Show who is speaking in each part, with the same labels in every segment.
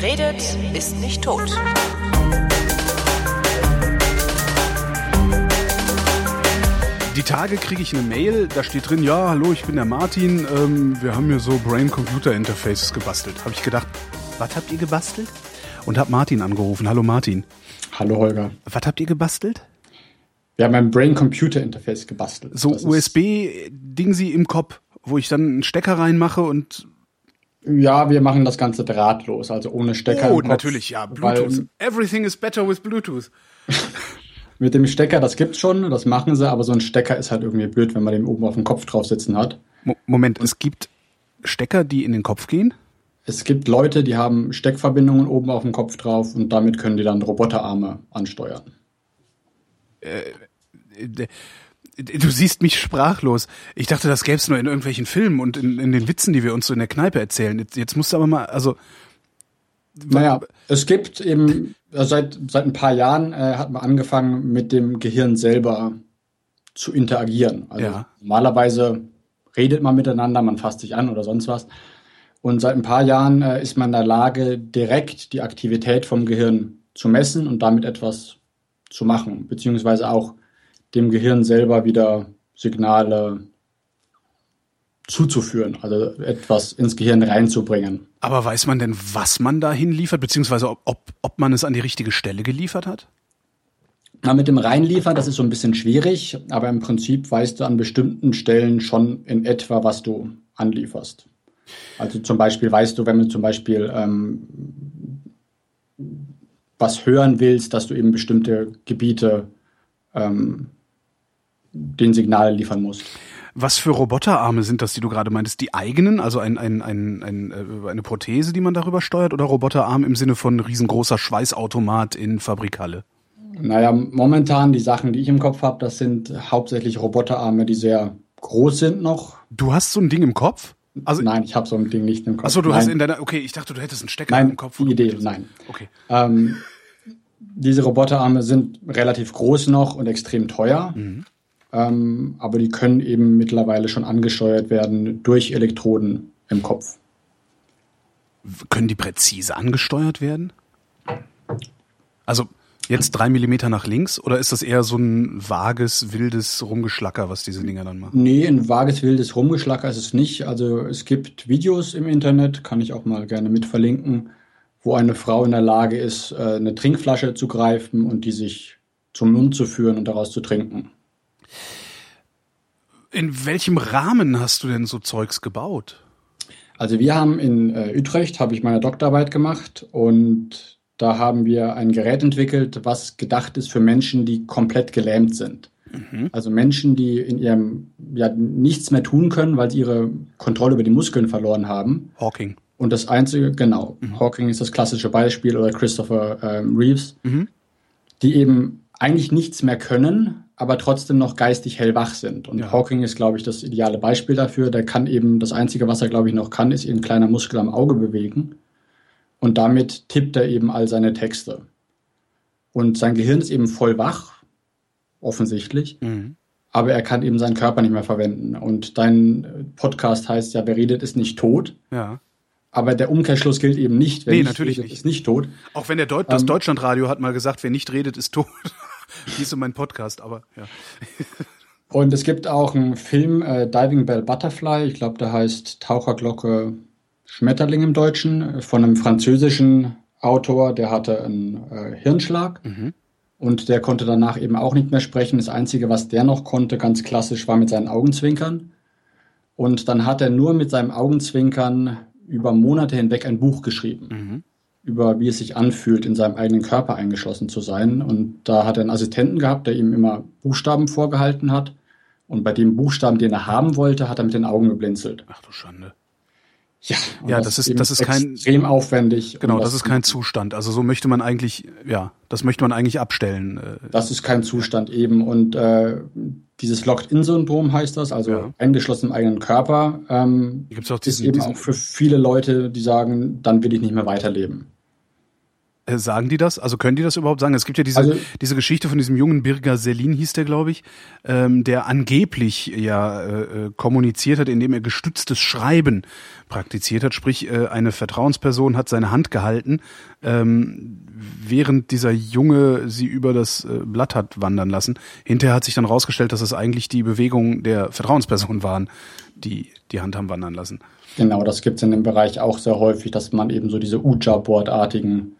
Speaker 1: Wer redet, ist nicht tot.
Speaker 2: Die Tage kriege ich eine Mail, da steht drin, ja, hallo, ich bin der Martin, ähm, wir haben hier so Brain-Computer-Interfaces gebastelt. Habe ich gedacht, was habt ihr gebastelt? Und hab Martin angerufen. Hallo Martin.
Speaker 3: Hallo Holger.
Speaker 2: Was habt ihr gebastelt?
Speaker 3: Wir haben ein Brain-Computer-Interface gebastelt.
Speaker 2: So USB-Ding sie im Kopf, wo ich dann einen Stecker reinmache und
Speaker 3: ja, wir machen das Ganze drahtlos, also ohne Stecker.
Speaker 2: Oh, natürlich, ja. Bluetooth. Everything is better with Bluetooth.
Speaker 3: mit dem Stecker, das gibt's schon, das machen sie, aber so ein Stecker ist halt irgendwie blöd, wenn man den oben auf dem Kopf drauf sitzen hat.
Speaker 2: Moment, es gibt Stecker, die in den Kopf gehen?
Speaker 3: Es gibt Leute, die haben Steckverbindungen oben auf dem Kopf drauf und damit können die dann Roboterarme ansteuern.
Speaker 2: Äh, du siehst mich sprachlos. Ich dachte, das gäbe es nur in irgendwelchen Filmen und in, in, den Witzen, die wir uns so in der Kneipe erzählen. Jetzt, jetzt musst du aber mal, also.
Speaker 3: Naja, es gibt eben, also seit, seit ein paar Jahren äh, hat man angefangen, mit dem Gehirn selber zu interagieren. Also ja. normalerweise redet man miteinander, man fasst sich an oder sonst was. Und seit ein paar Jahren äh, ist man in der Lage, direkt die Aktivität vom Gehirn zu messen und damit etwas zu machen, beziehungsweise auch dem Gehirn selber wieder Signale zuzuführen, also etwas ins Gehirn reinzubringen.
Speaker 2: Aber weiß man denn, was man da hinliefert, beziehungsweise ob, ob man es an die richtige Stelle geliefert hat?
Speaker 3: Na, mit dem Reinliefern, das ist so ein bisschen schwierig, aber im Prinzip weißt du an bestimmten Stellen schon in etwa, was du anlieferst. Also zum Beispiel weißt du, wenn du zum Beispiel ähm, was hören willst, dass du eben bestimmte Gebiete ähm, den Signal liefern musst.
Speaker 2: Was für Roboterarme sind das, die du gerade meintest? Die eigenen, also ein, ein, ein, ein, äh, eine Prothese, die man darüber steuert, oder Roboterarm im Sinne von riesengroßer Schweißautomat in Fabrikhalle?
Speaker 3: Naja, momentan die Sachen, die ich im Kopf habe, das sind hauptsächlich Roboterarme, die sehr groß sind noch.
Speaker 2: Du hast so ein Ding im Kopf?
Speaker 3: Also, nein, ich habe so ein Ding nicht im Kopf.
Speaker 2: Achso, du
Speaker 3: nein.
Speaker 2: hast in deiner. Okay, ich dachte, du hättest einen Stecker
Speaker 3: nein,
Speaker 2: im Kopf.
Speaker 3: Die Idee, nein.
Speaker 2: Okay.
Speaker 3: Ähm, diese Roboterarme sind relativ groß noch und extrem teuer. Mhm. Ähm, aber die können eben mittlerweile schon angesteuert werden durch Elektroden im Kopf.
Speaker 2: Können die präzise angesteuert werden? Also jetzt drei Millimeter nach links oder ist das eher so ein vages, wildes Rumgeschlacker, was diese Dinger dann machen?
Speaker 3: Nee, ein vages, wildes Rumgeschlacker ist es nicht. Also es gibt Videos im Internet, kann ich auch mal gerne mit verlinken, wo eine Frau in der Lage ist, äh, eine Trinkflasche zu greifen und die sich zum Mund zu führen und daraus zu trinken.
Speaker 2: In welchem Rahmen hast du denn so Zeugs gebaut?
Speaker 3: Also wir haben in äh, Utrecht, habe ich meine Doktorarbeit gemacht und da haben wir ein Gerät entwickelt, was gedacht ist für Menschen, die komplett gelähmt sind. Mhm. Also Menschen, die in ihrem ja nichts mehr tun können, weil sie ihre Kontrolle über die Muskeln verloren haben.
Speaker 2: Hawking.
Speaker 3: Und das einzige, genau, mhm. Hawking ist das klassische Beispiel oder Christopher ähm, Reeves, mhm. die eben eigentlich nichts mehr können, aber trotzdem noch geistig hellwach sind. Und ja. Hawking ist, glaube ich, das ideale Beispiel dafür. Der kann eben, das Einzige, was er, glaube ich, noch kann, ist ein kleiner Muskel am Auge bewegen. Und damit tippt er eben all seine Texte. Und sein Gehirn ist eben voll wach, offensichtlich. Mhm. Aber er kann eben seinen Körper nicht mehr verwenden. Und dein Podcast heißt ja, wer redet, ist nicht tot.
Speaker 2: Ja.
Speaker 3: Aber der Umkehrschluss gilt eben nicht.
Speaker 2: Wer nee, nicht natürlich
Speaker 3: redet,
Speaker 2: nicht.
Speaker 3: ist nicht tot.
Speaker 2: Auch wenn der Deut das ähm, Deutschlandradio hat mal gesagt, wer nicht redet, ist tot. Hieß so mein Podcast, aber ja.
Speaker 3: Und es gibt auch einen Film, äh, Diving Bell Butterfly, ich glaube, der heißt Taucherglocke Schmetterling im Deutschen, von einem französischen Autor, der hatte einen äh, Hirnschlag mhm. und der konnte danach eben auch nicht mehr sprechen. Das Einzige, was der noch konnte, ganz klassisch, war mit seinen Augenzwinkern. Und dann hat er nur mit seinem Augenzwinkern über Monate hinweg ein Buch geschrieben. Mhm über wie es sich anfühlt, in seinem eigenen Körper eingeschlossen zu sein. Und da hat er einen Assistenten gehabt, der ihm immer Buchstaben vorgehalten hat. Und bei dem Buchstaben, den er haben wollte, hat er mit den Augen geblinzelt.
Speaker 2: Ach du Schande.
Speaker 3: Ja,
Speaker 2: ja, das, das ist das ist kein
Speaker 3: extrem aufwendig.
Speaker 2: Genau, das ist kein Zustand. Also so möchte man eigentlich, ja, das möchte man eigentlich abstellen. Äh.
Speaker 3: Das ist kein Zustand eben und äh, dieses Locked-in-Syndrom heißt das, also ja. eingeschlossen im eigenen Körper. Ähm,
Speaker 2: Gibt's auch diesen,
Speaker 3: ist eben auch für viele Leute, die sagen, dann will ich nicht mehr weiterleben.
Speaker 2: Äh, sagen die das? Also können die das überhaupt sagen? Es gibt ja diese, also, diese Geschichte von diesem jungen Birger Selin, hieß der, glaube ich, ähm, der angeblich ja äh, äh, kommuniziert hat, indem er gestütztes Schreiben praktiziert hat. Sprich, äh, eine Vertrauensperson hat seine Hand gehalten, ähm, während dieser Junge sie über das äh, Blatt hat wandern lassen. Hinterher hat sich dann rausgestellt, dass es eigentlich die Bewegungen der Vertrauensperson waren, die die Hand haben wandern lassen.
Speaker 3: Genau, das gibt es in dem Bereich auch sehr häufig, dass man eben so diese Uja-Board-artigen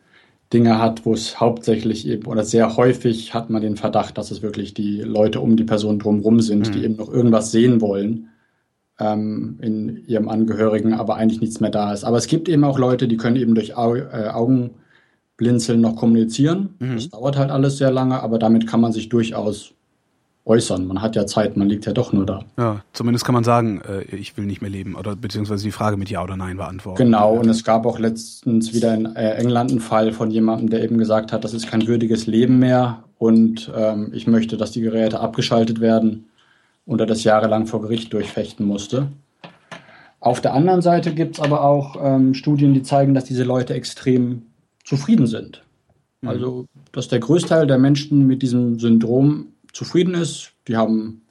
Speaker 3: Dinge hat, wo es hauptsächlich eben oder sehr häufig hat man den Verdacht, dass es wirklich die Leute um die Person drumherum sind, mhm. die eben noch irgendwas sehen wollen ähm, in ihrem Angehörigen, aber eigentlich nichts mehr da ist. Aber es gibt eben auch Leute, die können eben durch Au äh, Augenblinzeln noch kommunizieren. Mhm. Das dauert halt alles sehr lange, aber damit kann man sich durchaus äußern. Man hat ja Zeit, man liegt ja doch nur da.
Speaker 2: Ja, zumindest kann man sagen, äh, ich will nicht mehr leben oder beziehungsweise die Frage mit Ja oder Nein beantworten.
Speaker 3: Genau, und es gab auch letztens wieder in äh, England einen Fall von jemandem, der eben gesagt hat, das ist kein würdiges Leben mehr und ähm, ich möchte, dass die Geräte abgeschaltet werden und er das jahrelang vor Gericht durchfechten musste. Auf der anderen Seite gibt es aber auch ähm, Studien, die zeigen, dass diese Leute extrem zufrieden sind. Mhm. Also, dass der Größteil der Menschen mit diesem Syndrom zufrieden ist. Die haben,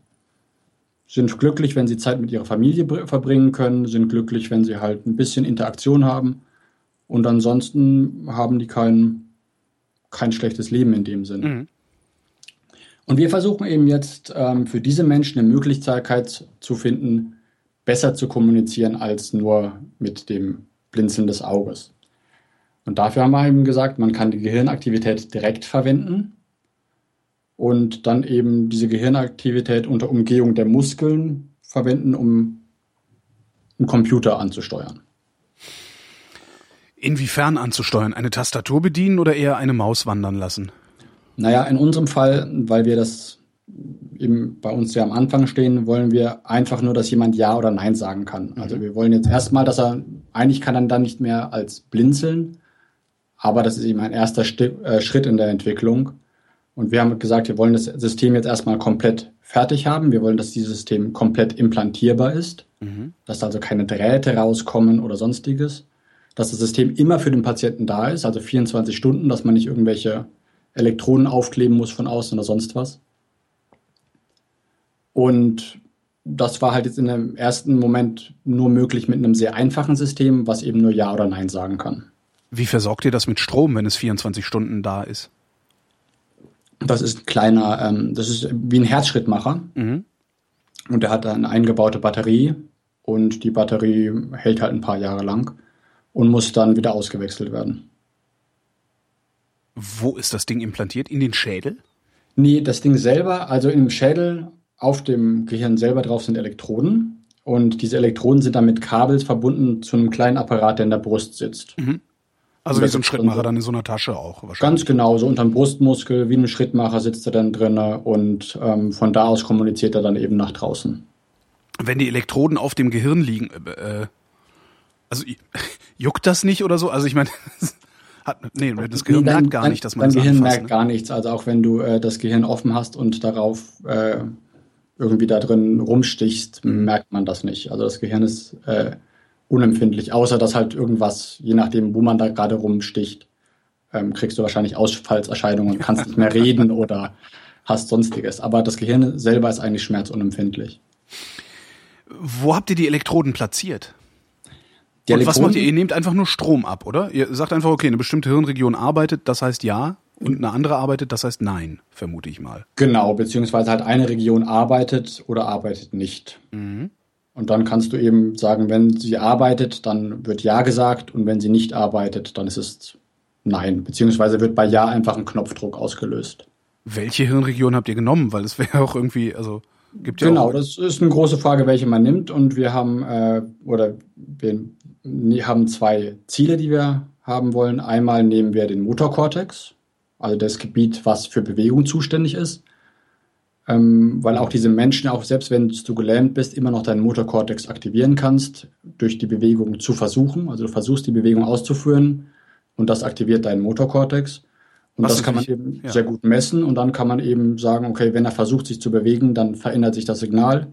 Speaker 3: sind glücklich, wenn sie Zeit mit ihrer Familie verbringen können, sind glücklich, wenn sie halt ein bisschen Interaktion haben. Und ansonsten haben die kein, kein schlechtes Leben in dem Sinn. Mhm. Und wir versuchen eben jetzt ähm, für diese Menschen eine Möglichkeit zu finden, besser zu kommunizieren als nur mit dem Blinzeln des Auges. Und dafür haben wir eben gesagt, man kann die Gehirnaktivität direkt verwenden und dann eben diese Gehirnaktivität unter Umgehung der Muskeln verwenden, um einen Computer anzusteuern.
Speaker 2: Inwiefern anzusteuern? Eine Tastatur bedienen oder eher eine Maus wandern lassen?
Speaker 3: Naja, in unserem Fall, weil wir das eben bei uns ja am Anfang stehen, wollen wir einfach nur, dass jemand Ja oder Nein sagen kann. Also mhm. wir wollen jetzt erstmal, dass er, eigentlich kann er dann nicht mehr als blinzeln, aber das ist eben ein erster äh, Schritt in der Entwicklung. Und wir haben gesagt, wir wollen das System jetzt erstmal komplett fertig haben. Wir wollen, dass dieses System komplett implantierbar ist, mhm. dass also keine Drähte rauskommen oder sonstiges, dass das System immer für den Patienten da ist, also 24 Stunden, dass man nicht irgendwelche Elektroden aufkleben muss von außen oder sonst was. Und das war halt jetzt in dem ersten Moment nur möglich mit einem sehr einfachen System, was eben nur Ja oder Nein sagen kann.
Speaker 2: Wie versorgt ihr das mit Strom, wenn es 24 Stunden da ist?
Speaker 3: Das ist ein kleiner, ähm, das ist wie ein Herzschrittmacher. Mhm. Und der hat eine eingebaute Batterie und die Batterie hält halt ein paar Jahre lang und muss dann wieder ausgewechselt werden.
Speaker 2: Wo ist das Ding implantiert? In den Schädel?
Speaker 3: Nee, das Ding selber, also im Schädel auf dem Gehirn selber drauf sind Elektroden. Und diese Elektroden sind dann mit Kabels verbunden zu einem kleinen Apparat, der in der Brust sitzt. Mhm.
Speaker 2: Also wie so ein Schrittmacher dann in so einer Tasche auch
Speaker 3: wahrscheinlich. Ganz genau, so unterm Brustmuskel, wie ein Schrittmacher sitzt er dann drin und ähm, von da aus kommuniziert er dann eben nach draußen.
Speaker 2: Wenn die Elektroden auf dem Gehirn liegen, äh, also juckt das nicht oder so? Also ich meine, nee, das Gehirn nee, dann, merkt gar
Speaker 3: dann,
Speaker 2: nicht, dass
Speaker 3: man das Gehirn merkt ne? gar nichts. Also auch wenn du äh, das Gehirn offen hast und darauf äh, irgendwie da drin rumstichst, mhm. merkt man das nicht. Also das Gehirn ist äh, unempfindlich, außer dass halt irgendwas, je nachdem, wo man da gerade rumsticht, ähm, kriegst du wahrscheinlich Ausfallserscheinungen und kannst nicht mehr reden oder hast sonstiges. Aber das Gehirn selber ist eigentlich schmerzunempfindlich.
Speaker 2: Wo habt ihr die Elektroden platziert? Die und was macht ihr? Ihr nehmt einfach nur Strom ab, oder? Ihr sagt einfach, okay, eine bestimmte Hirnregion arbeitet, das heißt ja, und eine andere arbeitet, das heißt nein, vermute ich mal.
Speaker 3: Genau, beziehungsweise halt eine Region arbeitet oder arbeitet nicht. Mhm. Und dann kannst du eben sagen, wenn sie arbeitet, dann wird Ja gesagt und wenn sie nicht arbeitet, dann ist es Nein. Beziehungsweise wird bei Ja einfach ein Knopfdruck ausgelöst.
Speaker 2: Welche Hirnregion habt ihr genommen? Weil es wäre auch irgendwie, also gibt
Speaker 3: ja Genau, das ist eine große Frage, welche man nimmt. Und wir haben, äh, oder wir haben zwei Ziele, die wir haben wollen. Einmal nehmen wir den Motorkortex, also das Gebiet, was für Bewegung zuständig ist ähm, weil auch diese Menschen, auch selbst wenn du gelähmt bist, immer noch deinen Motorkortex aktivieren kannst, durch die Bewegung zu versuchen. Also du versuchst die Bewegung auszuführen und das aktiviert deinen Motorkortex. Und Was das kann man eben ja. sehr gut messen und dann kann man eben sagen, okay, wenn er versucht, sich zu bewegen, dann verändert sich das Signal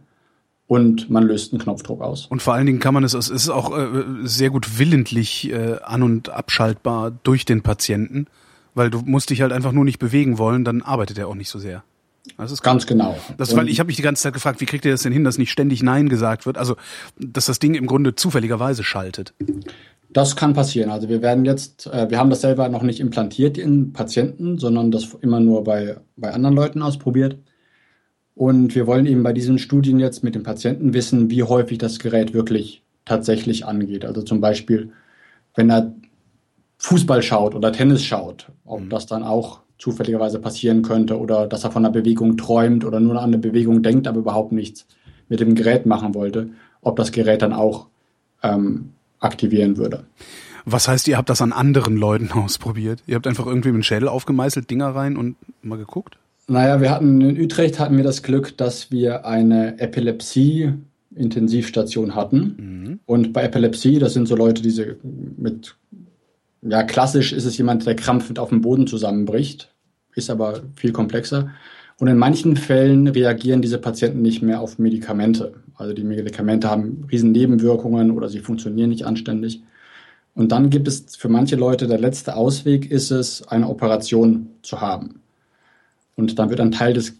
Speaker 3: und man löst einen Knopfdruck aus.
Speaker 2: Und vor allen Dingen kann man es, es ist auch äh, sehr gut willentlich äh, an- und abschaltbar durch den Patienten, weil du musst dich halt einfach nur nicht bewegen wollen, dann arbeitet er auch nicht so sehr.
Speaker 3: Das ist ganz genau.
Speaker 2: Das, weil ich habe mich die ganze Zeit gefragt, wie kriegt ihr das denn hin, dass nicht ständig Nein gesagt wird? Also, dass das Ding im Grunde zufälligerweise schaltet.
Speaker 3: Das kann passieren. Also wir werden jetzt, äh, wir haben das selber noch nicht implantiert in Patienten, sondern das immer nur bei, bei anderen Leuten ausprobiert. Und wir wollen eben bei diesen Studien jetzt mit den Patienten wissen, wie häufig das Gerät wirklich tatsächlich angeht. Also zum Beispiel, wenn er Fußball schaut oder Tennis schaut, ob mhm. das dann auch zufälligerweise passieren könnte oder dass er von einer Bewegung träumt oder nur an eine Bewegung denkt, aber überhaupt nichts mit dem Gerät machen wollte, ob das Gerät dann auch ähm, aktivieren würde.
Speaker 2: Was heißt, ihr habt das an anderen Leuten ausprobiert? Ihr habt einfach irgendwie mit dem Schädel aufgemeißelt, Dinger rein und mal geguckt?
Speaker 3: Naja, wir hatten in Utrecht hatten wir das Glück, dass wir eine Epilepsie-Intensivstation hatten. Mhm. Und bei Epilepsie, das sind so Leute, die mit, ja, klassisch ist es jemand, der krampfend auf dem Boden zusammenbricht, ist aber viel komplexer. Und in manchen Fällen reagieren diese Patienten nicht mehr auf Medikamente. Also die Medikamente haben riesen Nebenwirkungen oder sie funktionieren nicht anständig. Und dann gibt es für manche Leute der letzte Ausweg ist es, eine Operation zu haben. Und dann wird ein Teil des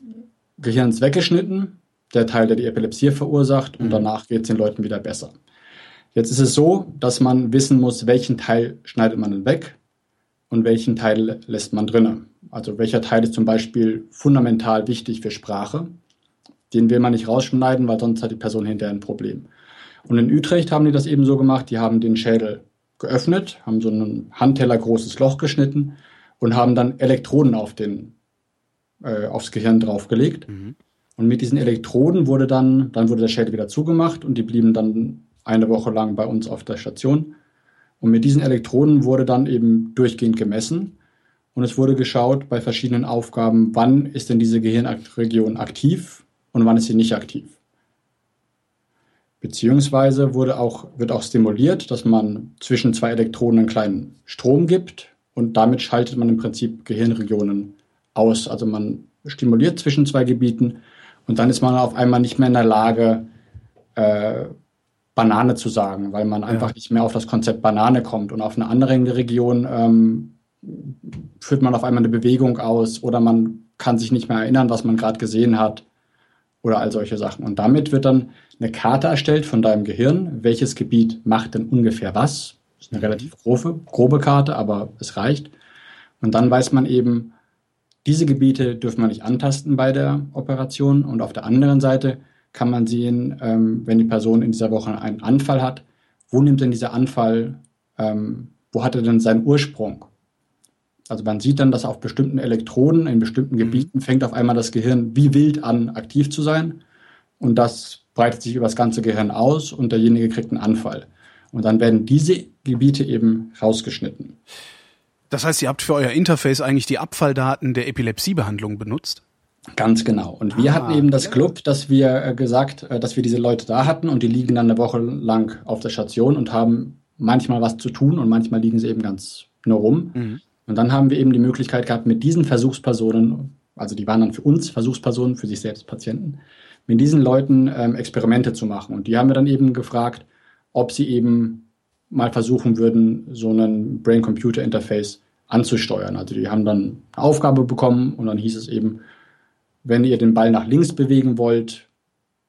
Speaker 3: Gehirns weggeschnitten, der Teil, der die Epilepsie verursacht, und mhm. danach geht es den Leuten wieder besser. Jetzt ist es so, dass man wissen muss, welchen Teil schneidet man denn weg und welchen Teil lässt man drinnen. Also welcher Teil ist zum Beispiel fundamental wichtig für Sprache. Den will man nicht rausschneiden, weil sonst hat die Person hinterher ein Problem. Und in Utrecht haben die das eben so gemacht, die haben den Schädel geöffnet, haben so ein Handteller großes Loch geschnitten und haben dann Elektroden auf den äh, aufs Gehirn draufgelegt. Mhm. Und mit diesen Elektroden wurde dann, dann wurde der Schädel wieder zugemacht und die blieben dann eine Woche lang bei uns auf der Station. Und mit diesen Elektroden wurde dann eben durchgehend gemessen. Und es wurde geschaut bei verschiedenen Aufgaben, wann ist denn diese Gehirnregion aktiv und wann ist sie nicht aktiv. Beziehungsweise wurde auch, wird auch stimuliert, dass man zwischen zwei Elektroden einen kleinen Strom gibt und damit schaltet man im Prinzip Gehirnregionen aus. Also man stimuliert zwischen zwei Gebieten und dann ist man auf einmal nicht mehr in der Lage, äh, Banane zu sagen, weil man ja. einfach nicht mehr auf das Konzept Banane kommt. Und auf einer anderen Region ähm, führt man auf einmal eine Bewegung aus oder man kann sich nicht mehr erinnern, was man gerade gesehen hat oder all solche Sachen. Und damit wird dann eine Karte erstellt von deinem Gehirn, welches Gebiet macht denn ungefähr was. Das ist eine relativ grobe, grobe Karte, aber es reicht. Und dann weiß man eben, diese Gebiete dürfen wir nicht antasten bei der Operation. Und auf der anderen Seite kann man sehen, ähm, wenn die Person in dieser Woche einen Anfall hat, wo nimmt denn dieser Anfall, ähm, wo hat er denn seinen Ursprung? Also man sieht dann, dass auf bestimmten Elektroden in bestimmten mhm. Gebieten fängt auf einmal das Gehirn wie wild an, aktiv zu sein. Und das breitet sich über das ganze Gehirn aus und derjenige kriegt einen Anfall. Und dann werden diese Gebiete eben rausgeschnitten.
Speaker 2: Das heißt, ihr habt für euer Interface eigentlich die Abfalldaten der Epilepsiebehandlung benutzt?
Speaker 3: Ganz genau. Und wir ah, hatten eben das Club, dass wir äh, gesagt, äh, dass wir diese Leute da hatten und die liegen dann eine Woche lang auf der Station und haben manchmal was zu tun und manchmal liegen sie eben ganz nur rum. Mhm. Und dann haben wir eben die Möglichkeit gehabt, mit diesen Versuchspersonen, also die waren dann für uns Versuchspersonen, für sich selbst Patienten, mit diesen Leuten ähm, Experimente zu machen. Und die haben wir dann eben gefragt, ob sie eben mal versuchen würden, so einen Brain-Computer-Interface anzusteuern. Also die haben dann eine Aufgabe bekommen und dann hieß es eben, wenn ihr den Ball nach links bewegen wollt,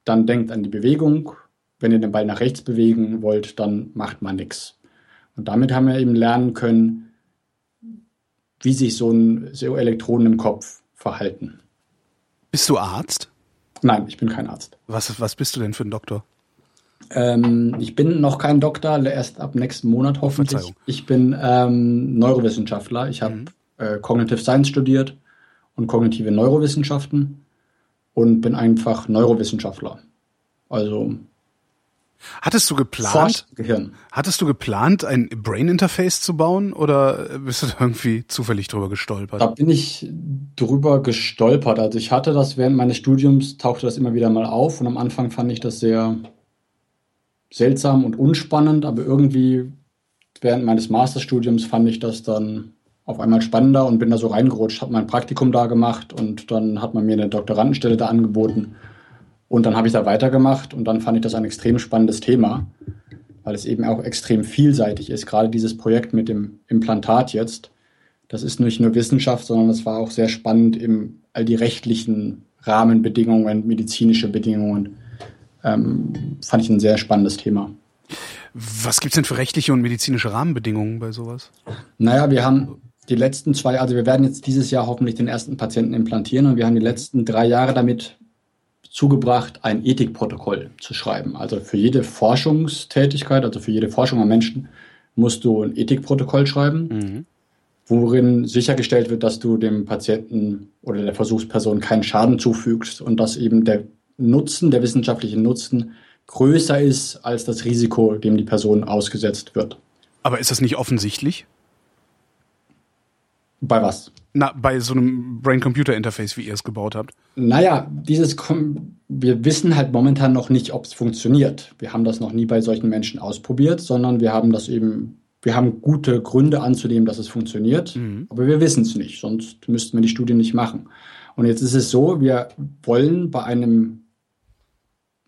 Speaker 3: dann denkt an die Bewegung. Wenn ihr den Ball nach rechts bewegen wollt, dann macht man nichts. Und damit haben wir eben lernen können, wie sich so, ein, so Elektronen im Kopf verhalten.
Speaker 2: Bist du Arzt?
Speaker 3: Nein, ich bin kein Arzt.
Speaker 2: Was, was bist du denn für ein Doktor?
Speaker 3: Ähm, ich bin noch kein Doktor, erst ab nächsten Monat hoffentlich. Ich bin ähm, Neurowissenschaftler. Ich habe mhm. äh, Cognitive Science studiert und kognitive Neurowissenschaften und bin einfach Neurowissenschaftler. Also
Speaker 2: Hattest du geplant, Gehirn. hattest du geplant, ein Brain Interface zu bauen oder bist du da irgendwie zufällig drüber gestolpert?
Speaker 3: Da bin ich drüber gestolpert. Also ich hatte das während meines Studiums, tauchte das immer wieder mal auf und am Anfang fand ich das sehr seltsam und unspannend, aber irgendwie während meines Masterstudiums fand ich das dann auf einmal spannender und bin da so reingerutscht, habe mein Praktikum da gemacht und dann hat man mir eine Doktorandenstelle da angeboten. Und dann habe ich da weitergemacht und dann fand ich das ein extrem spannendes Thema, weil es eben auch extrem vielseitig ist. Gerade dieses Projekt mit dem Implantat jetzt, das ist nicht nur Wissenschaft, sondern es war auch sehr spannend, im all die rechtlichen Rahmenbedingungen, medizinische Bedingungen. Ähm, fand ich ein sehr spannendes Thema.
Speaker 2: Was gibt's denn für rechtliche und medizinische Rahmenbedingungen bei sowas?
Speaker 3: Naja, wir haben die letzten zwei, also wir werden jetzt dieses Jahr hoffentlich den ersten Patienten implantieren und wir haben die letzten drei Jahre damit zugebracht, ein Ethikprotokoll zu schreiben. Also für jede Forschungstätigkeit, also für jede Forschung am Menschen, musst du ein Ethikprotokoll schreiben, mhm. worin sichergestellt wird, dass du dem Patienten oder der Versuchsperson keinen Schaden zufügst und dass eben der Nutzen, der wissenschaftliche Nutzen größer ist als das Risiko, dem die Person ausgesetzt wird.
Speaker 2: Aber ist das nicht offensichtlich?
Speaker 3: Bei was?
Speaker 2: Na, bei so einem Brain-Computer-Interface, wie ihr es gebaut habt.
Speaker 3: Naja, dieses, wir wissen halt momentan noch nicht, ob es funktioniert. Wir haben das noch nie bei solchen Menschen ausprobiert, sondern wir haben das eben, wir haben gute Gründe anzunehmen, dass es funktioniert, mhm. aber wir wissen es nicht, sonst müssten wir die Studie nicht machen. Und jetzt ist es so, wir wollen bei einem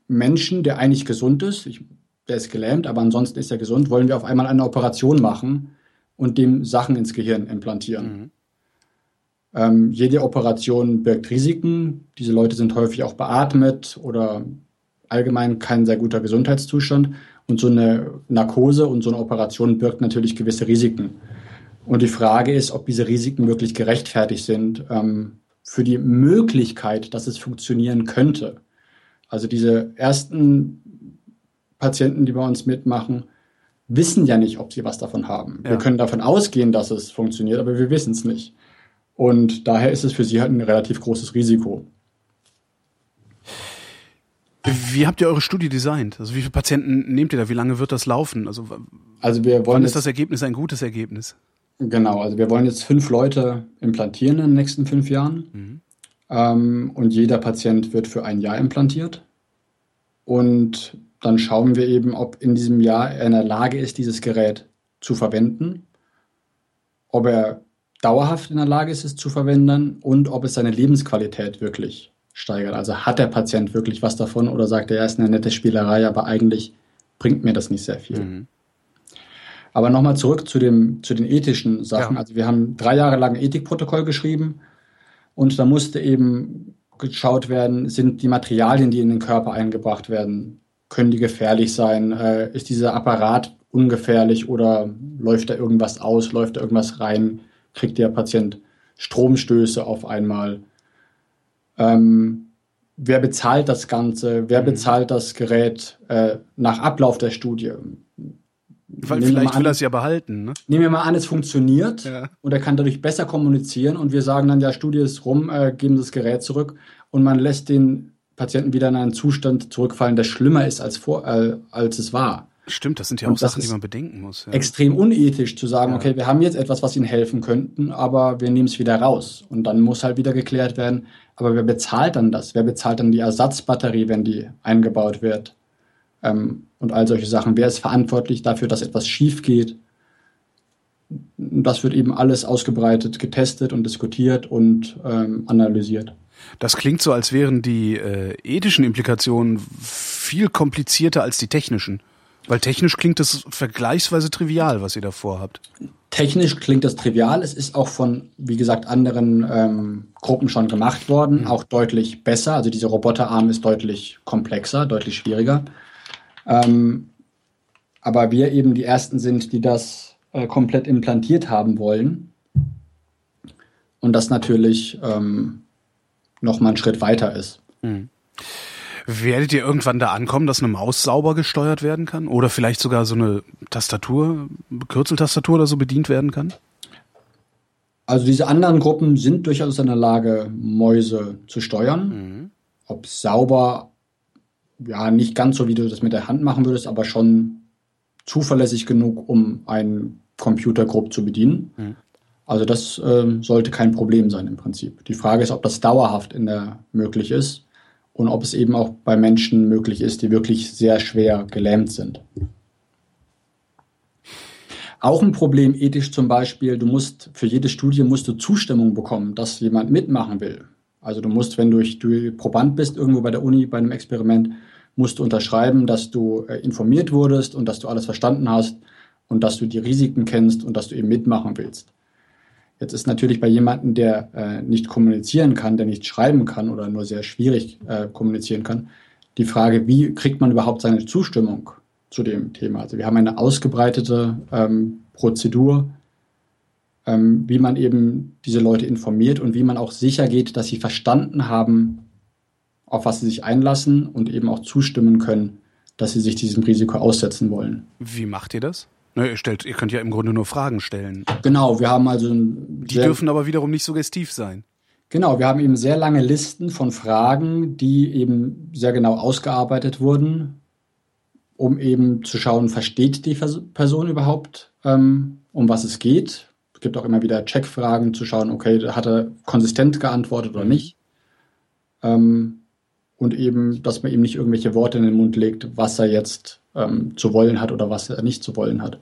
Speaker 3: Menschen, der eigentlich gesund ist, ich, der ist gelähmt, aber ansonsten ist er gesund, wollen wir auf einmal eine Operation machen und dem Sachen ins Gehirn implantieren. Mhm. Ähm, jede Operation birgt Risiken. Diese Leute sind häufig auch beatmet oder allgemein kein sehr guter Gesundheitszustand. Und so eine Narkose und so eine Operation birgt natürlich gewisse Risiken. Und die Frage ist, ob diese Risiken wirklich gerechtfertigt sind ähm, für die Möglichkeit, dass es funktionieren könnte. Also diese ersten Patienten, die bei uns mitmachen, wissen ja nicht, ob sie was davon haben. Ja. Wir können davon ausgehen, dass es funktioniert, aber wir wissen es nicht. Und daher ist es für sie halt ein relativ großes Risiko.
Speaker 2: Wie habt ihr eure Studie designt? Also wie viele Patienten nehmt ihr da? Wie lange wird das laufen? Also,
Speaker 3: also wir wollen
Speaker 2: wann ist das Ergebnis ein gutes Ergebnis?
Speaker 3: Genau, also wir wollen jetzt fünf Leute implantieren in den nächsten fünf Jahren. Mhm. Ähm, und jeder Patient wird für ein Jahr implantiert. Und dann schauen wir eben, ob in diesem Jahr er in der Lage ist, dieses Gerät zu verwenden, ob er dauerhaft in der Lage ist, es zu verwenden und ob es seine Lebensqualität wirklich steigert. Also hat der Patient wirklich was davon oder sagt er, ja, ist eine nette Spielerei, aber eigentlich bringt mir das nicht sehr viel. Mhm. Aber nochmal zurück zu, dem, zu den ethischen Sachen. Ja. Also wir haben drei Jahre lang ein Ethikprotokoll geschrieben und da musste eben geschaut werden, sind die Materialien, die in den Körper eingebracht werden, können die gefährlich sein? Äh, ist dieser Apparat ungefährlich oder läuft da irgendwas aus, läuft da irgendwas rein? Kriegt der Patient Stromstöße auf einmal? Ähm, wer bezahlt das Ganze? Wer mhm. bezahlt das Gerät äh, nach Ablauf der Studie?
Speaker 2: Weil vielleicht will er es ja behalten. Ne?
Speaker 3: Nehmen wir mal an, es funktioniert ja. und er kann dadurch besser kommunizieren und wir sagen dann, ja, Studie ist rum, äh, geben das Gerät zurück und man lässt den Patienten wieder in einen Zustand zurückfallen, der schlimmer ist als, vor, äh, als es war.
Speaker 2: Stimmt, das sind ja auch Sachen, die man bedenken muss.
Speaker 3: Ja. Extrem unethisch zu sagen, ja. okay, wir haben jetzt etwas, was Ihnen helfen könnten, aber wir nehmen es wieder raus. Und dann muss halt wieder geklärt werden, aber wer bezahlt dann das? Wer bezahlt dann die Ersatzbatterie, wenn die eingebaut wird? Ähm, und all solche Sachen. Wer ist verantwortlich dafür, dass etwas schief geht? Das wird eben alles ausgebreitet, getestet und diskutiert und ähm, analysiert.
Speaker 2: Das klingt so, als wären die äh, ethischen Implikationen viel komplizierter als die technischen. Weil technisch klingt das vergleichsweise trivial, was ihr da vorhabt.
Speaker 3: Technisch klingt das trivial. Es ist auch von, wie gesagt, anderen ähm, Gruppen schon gemacht worden, mhm. auch deutlich besser. Also dieser Roboterarm ist deutlich komplexer, deutlich schwieriger. Ähm, aber wir eben die Ersten sind, die das äh, komplett implantiert haben wollen. Und das natürlich ähm, noch mal einen Schritt weiter ist. Mhm.
Speaker 2: Werdet ihr irgendwann da ankommen, dass eine Maus sauber gesteuert werden kann? Oder vielleicht sogar so eine Tastatur, Kürzeltastatur oder so bedient werden kann?
Speaker 3: Also diese anderen Gruppen sind durchaus in der Lage, Mäuse zu steuern. Mhm. Ob sauber, ja, nicht ganz so, wie du das mit der Hand machen würdest, aber schon zuverlässig genug, um einen Computer grob zu bedienen. Mhm. Also das äh, sollte kein Problem sein im Prinzip. Die Frage ist, ob das dauerhaft in der möglich ist und ob es eben auch bei Menschen möglich ist, die wirklich sehr schwer gelähmt sind. Auch ein Problem ethisch zum Beispiel, du musst für jede Studie musst du Zustimmung bekommen, dass jemand mitmachen will. Also du musst, wenn du, du Proband bist, irgendwo bei der Uni, bei einem Experiment, musst du unterschreiben, dass du äh, informiert wurdest und dass du alles verstanden hast und dass du die Risiken kennst und dass du eben mitmachen willst. Jetzt ist natürlich bei jemandem, der äh, nicht kommunizieren kann, der nicht schreiben kann oder nur sehr schwierig äh, kommunizieren kann, die Frage, wie kriegt man überhaupt seine Zustimmung zu dem Thema? Also wir haben eine ausgebreitete ähm, Prozedur, ähm, wie man eben diese Leute informiert und wie man auch sicher geht, dass sie verstanden haben, auf was sie sich einlassen und eben auch zustimmen können, dass sie sich diesem Risiko aussetzen wollen.
Speaker 2: Wie macht ihr das? Ne, ihr, stellt, ihr könnt ja im Grunde nur Fragen stellen.
Speaker 3: Genau, wir haben also.
Speaker 2: Die dürfen aber wiederum nicht suggestiv sein.
Speaker 3: Genau, wir haben eben sehr lange Listen von Fragen, die eben sehr genau ausgearbeitet wurden, um eben zu schauen, versteht die Person überhaupt, ähm, um was es geht. Es gibt auch immer wieder Checkfragen zu schauen, okay, hat er konsistent geantwortet oder mhm. nicht. Ähm, und eben, dass man ihm nicht irgendwelche Worte in den Mund legt, was er jetzt ähm, zu wollen hat oder was er nicht zu wollen hat.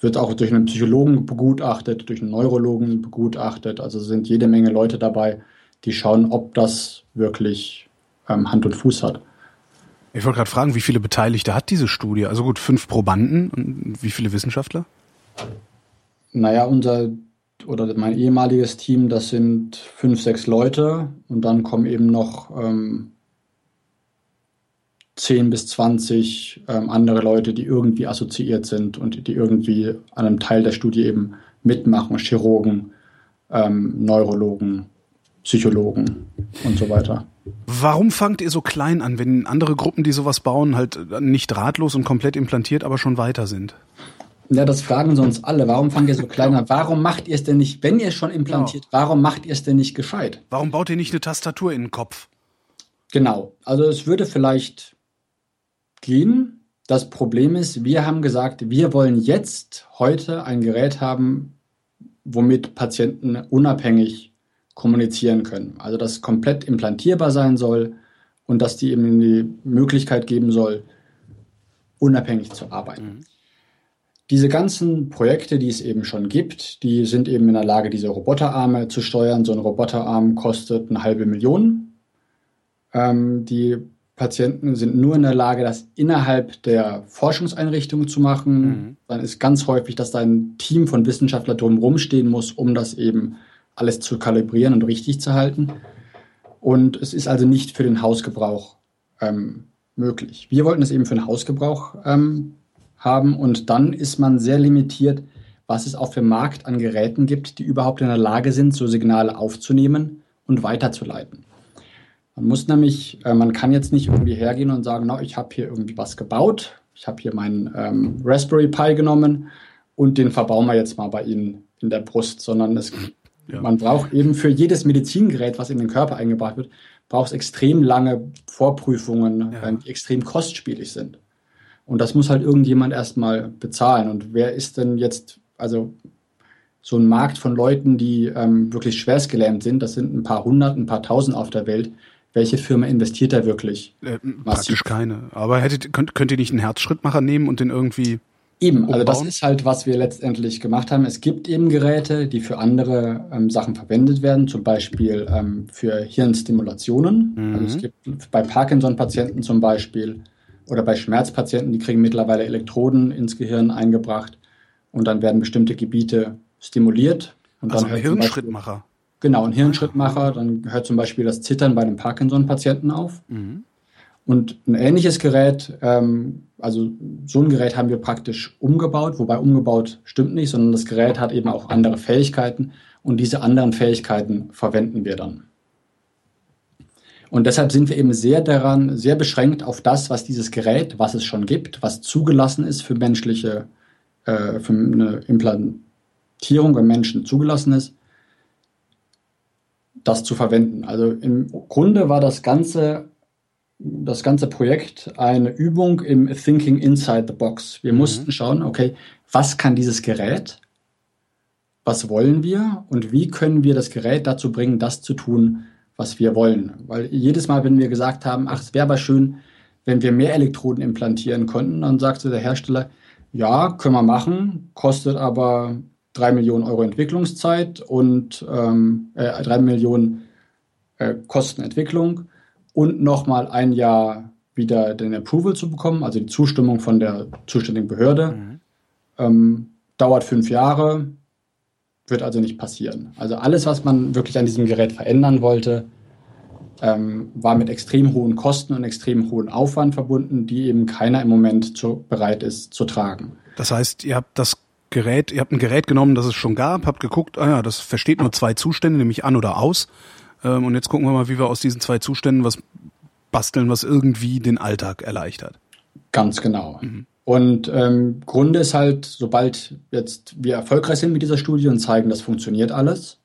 Speaker 3: Wird auch durch einen Psychologen begutachtet, durch einen Neurologen begutachtet. Also sind jede Menge Leute dabei, die schauen, ob das wirklich ähm, Hand und Fuß hat.
Speaker 2: Ich wollte gerade fragen, wie viele Beteiligte hat diese Studie? Also gut, fünf Probanden und wie viele Wissenschaftler?
Speaker 3: Naja, unser oder mein ehemaliges Team, das sind fünf, sechs Leute und dann kommen eben noch ähm, 10 bis 20 ähm, andere Leute, die irgendwie assoziiert sind und die irgendwie an einem Teil der Studie eben mitmachen, Chirurgen, ähm, Neurologen, Psychologen und so weiter.
Speaker 2: Warum fangt ihr so klein an, wenn andere Gruppen, die sowas bauen, halt nicht drahtlos und komplett implantiert, aber schon weiter sind?
Speaker 3: Ja, das fragen sie uns alle. Warum fangt ihr so klein an? Warum macht ihr es denn nicht, wenn ihr es schon implantiert, genau. warum macht ihr es denn nicht gescheit?
Speaker 2: Warum baut ihr nicht eine Tastatur in den Kopf?
Speaker 3: Genau. Also es würde vielleicht gehen. Das Problem ist, wir haben gesagt, wir wollen jetzt heute ein Gerät haben, womit Patienten unabhängig kommunizieren können. Also das komplett implantierbar sein soll und dass die eben die Möglichkeit geben soll, unabhängig zu arbeiten. Mhm. Diese ganzen Projekte, die es eben schon gibt, die sind eben in der Lage, diese Roboterarme zu steuern. So ein Roboterarm kostet eine halbe Million. Ähm, die Patienten sind nur in der Lage, das innerhalb der Forschungseinrichtung zu machen. Mhm. Dann ist ganz häufig, dass da ein Team von Wissenschaftlern drumherum stehen muss, um das eben alles zu kalibrieren und richtig zu halten. Und es ist also nicht für den Hausgebrauch ähm, möglich. Wir wollten es eben für den Hausgebrauch ähm, haben und dann ist man sehr limitiert, was es auf dem Markt an Geräten gibt, die überhaupt in der Lage sind, so Signale aufzunehmen und weiterzuleiten. Man muss nämlich, äh, man kann jetzt nicht irgendwie hergehen und sagen, na, ich habe hier irgendwie was gebaut, ich habe hier meinen ähm, Raspberry Pi genommen und den verbauen wir jetzt mal bei Ihnen in der Brust, sondern es, ja. man braucht eben für jedes Medizingerät, was in den Körper eingebracht wird, braucht es extrem lange Vorprüfungen, ja. die extrem kostspielig sind. Und das muss halt irgendjemand erstmal bezahlen. Und wer ist denn jetzt, also so ein Markt von Leuten, die ähm, wirklich schwerstgelähmt sind, das sind ein paar hundert, ein paar tausend auf der Welt, welche Firma investiert da wirklich?
Speaker 2: Äh, praktisch keine. Aber hättet, könnt, könnt ihr nicht einen Herzschrittmacher nehmen und den irgendwie.
Speaker 3: Eben, umbauen? also das ist halt, was wir letztendlich gemacht haben. Es gibt eben Geräte, die für andere ähm, Sachen verwendet werden, zum Beispiel ähm, für Hirnstimulationen. Mhm. Also es gibt bei Parkinson-Patienten zum Beispiel oder bei Schmerzpatienten, die kriegen mittlerweile Elektroden ins Gehirn eingebracht und dann werden bestimmte Gebiete stimuliert. Und
Speaker 2: also
Speaker 3: dann
Speaker 2: ein Hirnschrittmacher.
Speaker 3: Genau, ein Hirnschrittmacher, dann hört zum Beispiel das Zittern bei einem Parkinson-Patienten auf. Mhm. Und ein ähnliches Gerät, ähm, also so ein Gerät haben wir praktisch umgebaut, wobei umgebaut stimmt nicht, sondern das Gerät hat eben auch andere Fähigkeiten und diese anderen Fähigkeiten verwenden wir dann. Und deshalb sind wir eben sehr daran, sehr beschränkt auf das, was dieses Gerät, was es schon gibt, was zugelassen ist für menschliche, äh, für eine Implantierung beim Menschen zugelassen ist, das zu verwenden. Also im Grunde war das ganze, das ganze Projekt eine Übung im Thinking Inside the Box. Wir mhm. mussten schauen, okay, was kann dieses Gerät? Was wollen wir? Und wie können wir das Gerät dazu bringen, das zu tun, was wir wollen? Weil jedes Mal, wenn wir gesagt haben, ach, es wäre aber schön, wenn wir mehr Elektroden implantieren konnten, dann sagte der Hersteller, ja, können wir machen, kostet aber drei Millionen Euro Entwicklungszeit und ähm, äh, drei Millionen äh, Kostenentwicklung und nochmal ein Jahr wieder den Approval zu bekommen, also die Zustimmung von der zuständigen Behörde. Mhm. Ähm, dauert fünf Jahre, wird also nicht passieren. Also alles, was man wirklich an diesem Gerät verändern wollte, ähm, war mit extrem hohen Kosten und extrem hohen Aufwand verbunden, die eben keiner im Moment zu, bereit ist zu tragen.
Speaker 2: Das heißt, ihr habt das Gerät, ihr habt ein Gerät genommen, das es schon gab, habt geguckt, ah ja, das versteht nur zwei Zustände, nämlich an oder aus. Ähm, und jetzt gucken wir mal, wie wir aus diesen zwei Zuständen was basteln, was irgendwie den Alltag erleichtert.
Speaker 3: Ganz genau. Mhm. Und ähm, Grunde ist halt, sobald jetzt wir erfolgreich sind mit dieser Studie und zeigen, das funktioniert alles,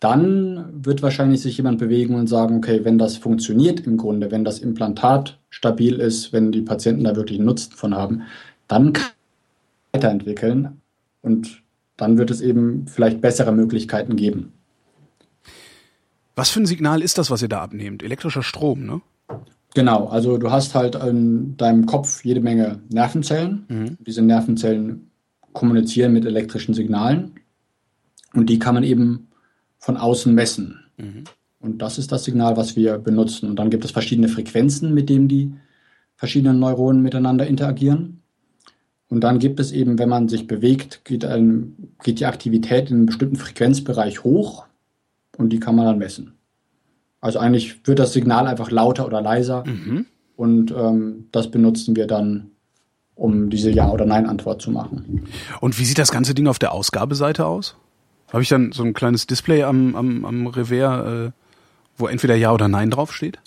Speaker 3: dann wird wahrscheinlich sich jemand bewegen und sagen, okay, wenn das funktioniert im Grunde, wenn das Implantat stabil ist, wenn die Patienten da wirklich einen Nutzen von haben, dann kann weiterentwickeln und dann wird es eben vielleicht bessere Möglichkeiten geben.
Speaker 2: Was für ein Signal ist das, was ihr da abnehmt? Elektrischer Strom, ne?
Speaker 3: Genau, also du hast halt in deinem Kopf jede Menge Nervenzellen. Mhm. Diese Nervenzellen kommunizieren mit elektrischen Signalen und die kann man eben von außen messen. Mhm. Und das ist das Signal, was wir benutzen. Und dann gibt es verschiedene Frequenzen, mit denen die verschiedenen Neuronen miteinander interagieren. Und dann gibt es eben, wenn man sich bewegt, geht, ein, geht die Aktivität in einem bestimmten Frequenzbereich hoch und die kann man dann messen. Also eigentlich wird das Signal einfach lauter oder leiser. Mhm. Und ähm, das benutzen wir dann, um diese Ja- oder Nein-Antwort zu machen.
Speaker 2: Und wie sieht das ganze Ding auf der Ausgabeseite aus? Habe ich dann so ein kleines Display am, am, am Revers, äh, wo entweder Ja oder Nein draufsteht?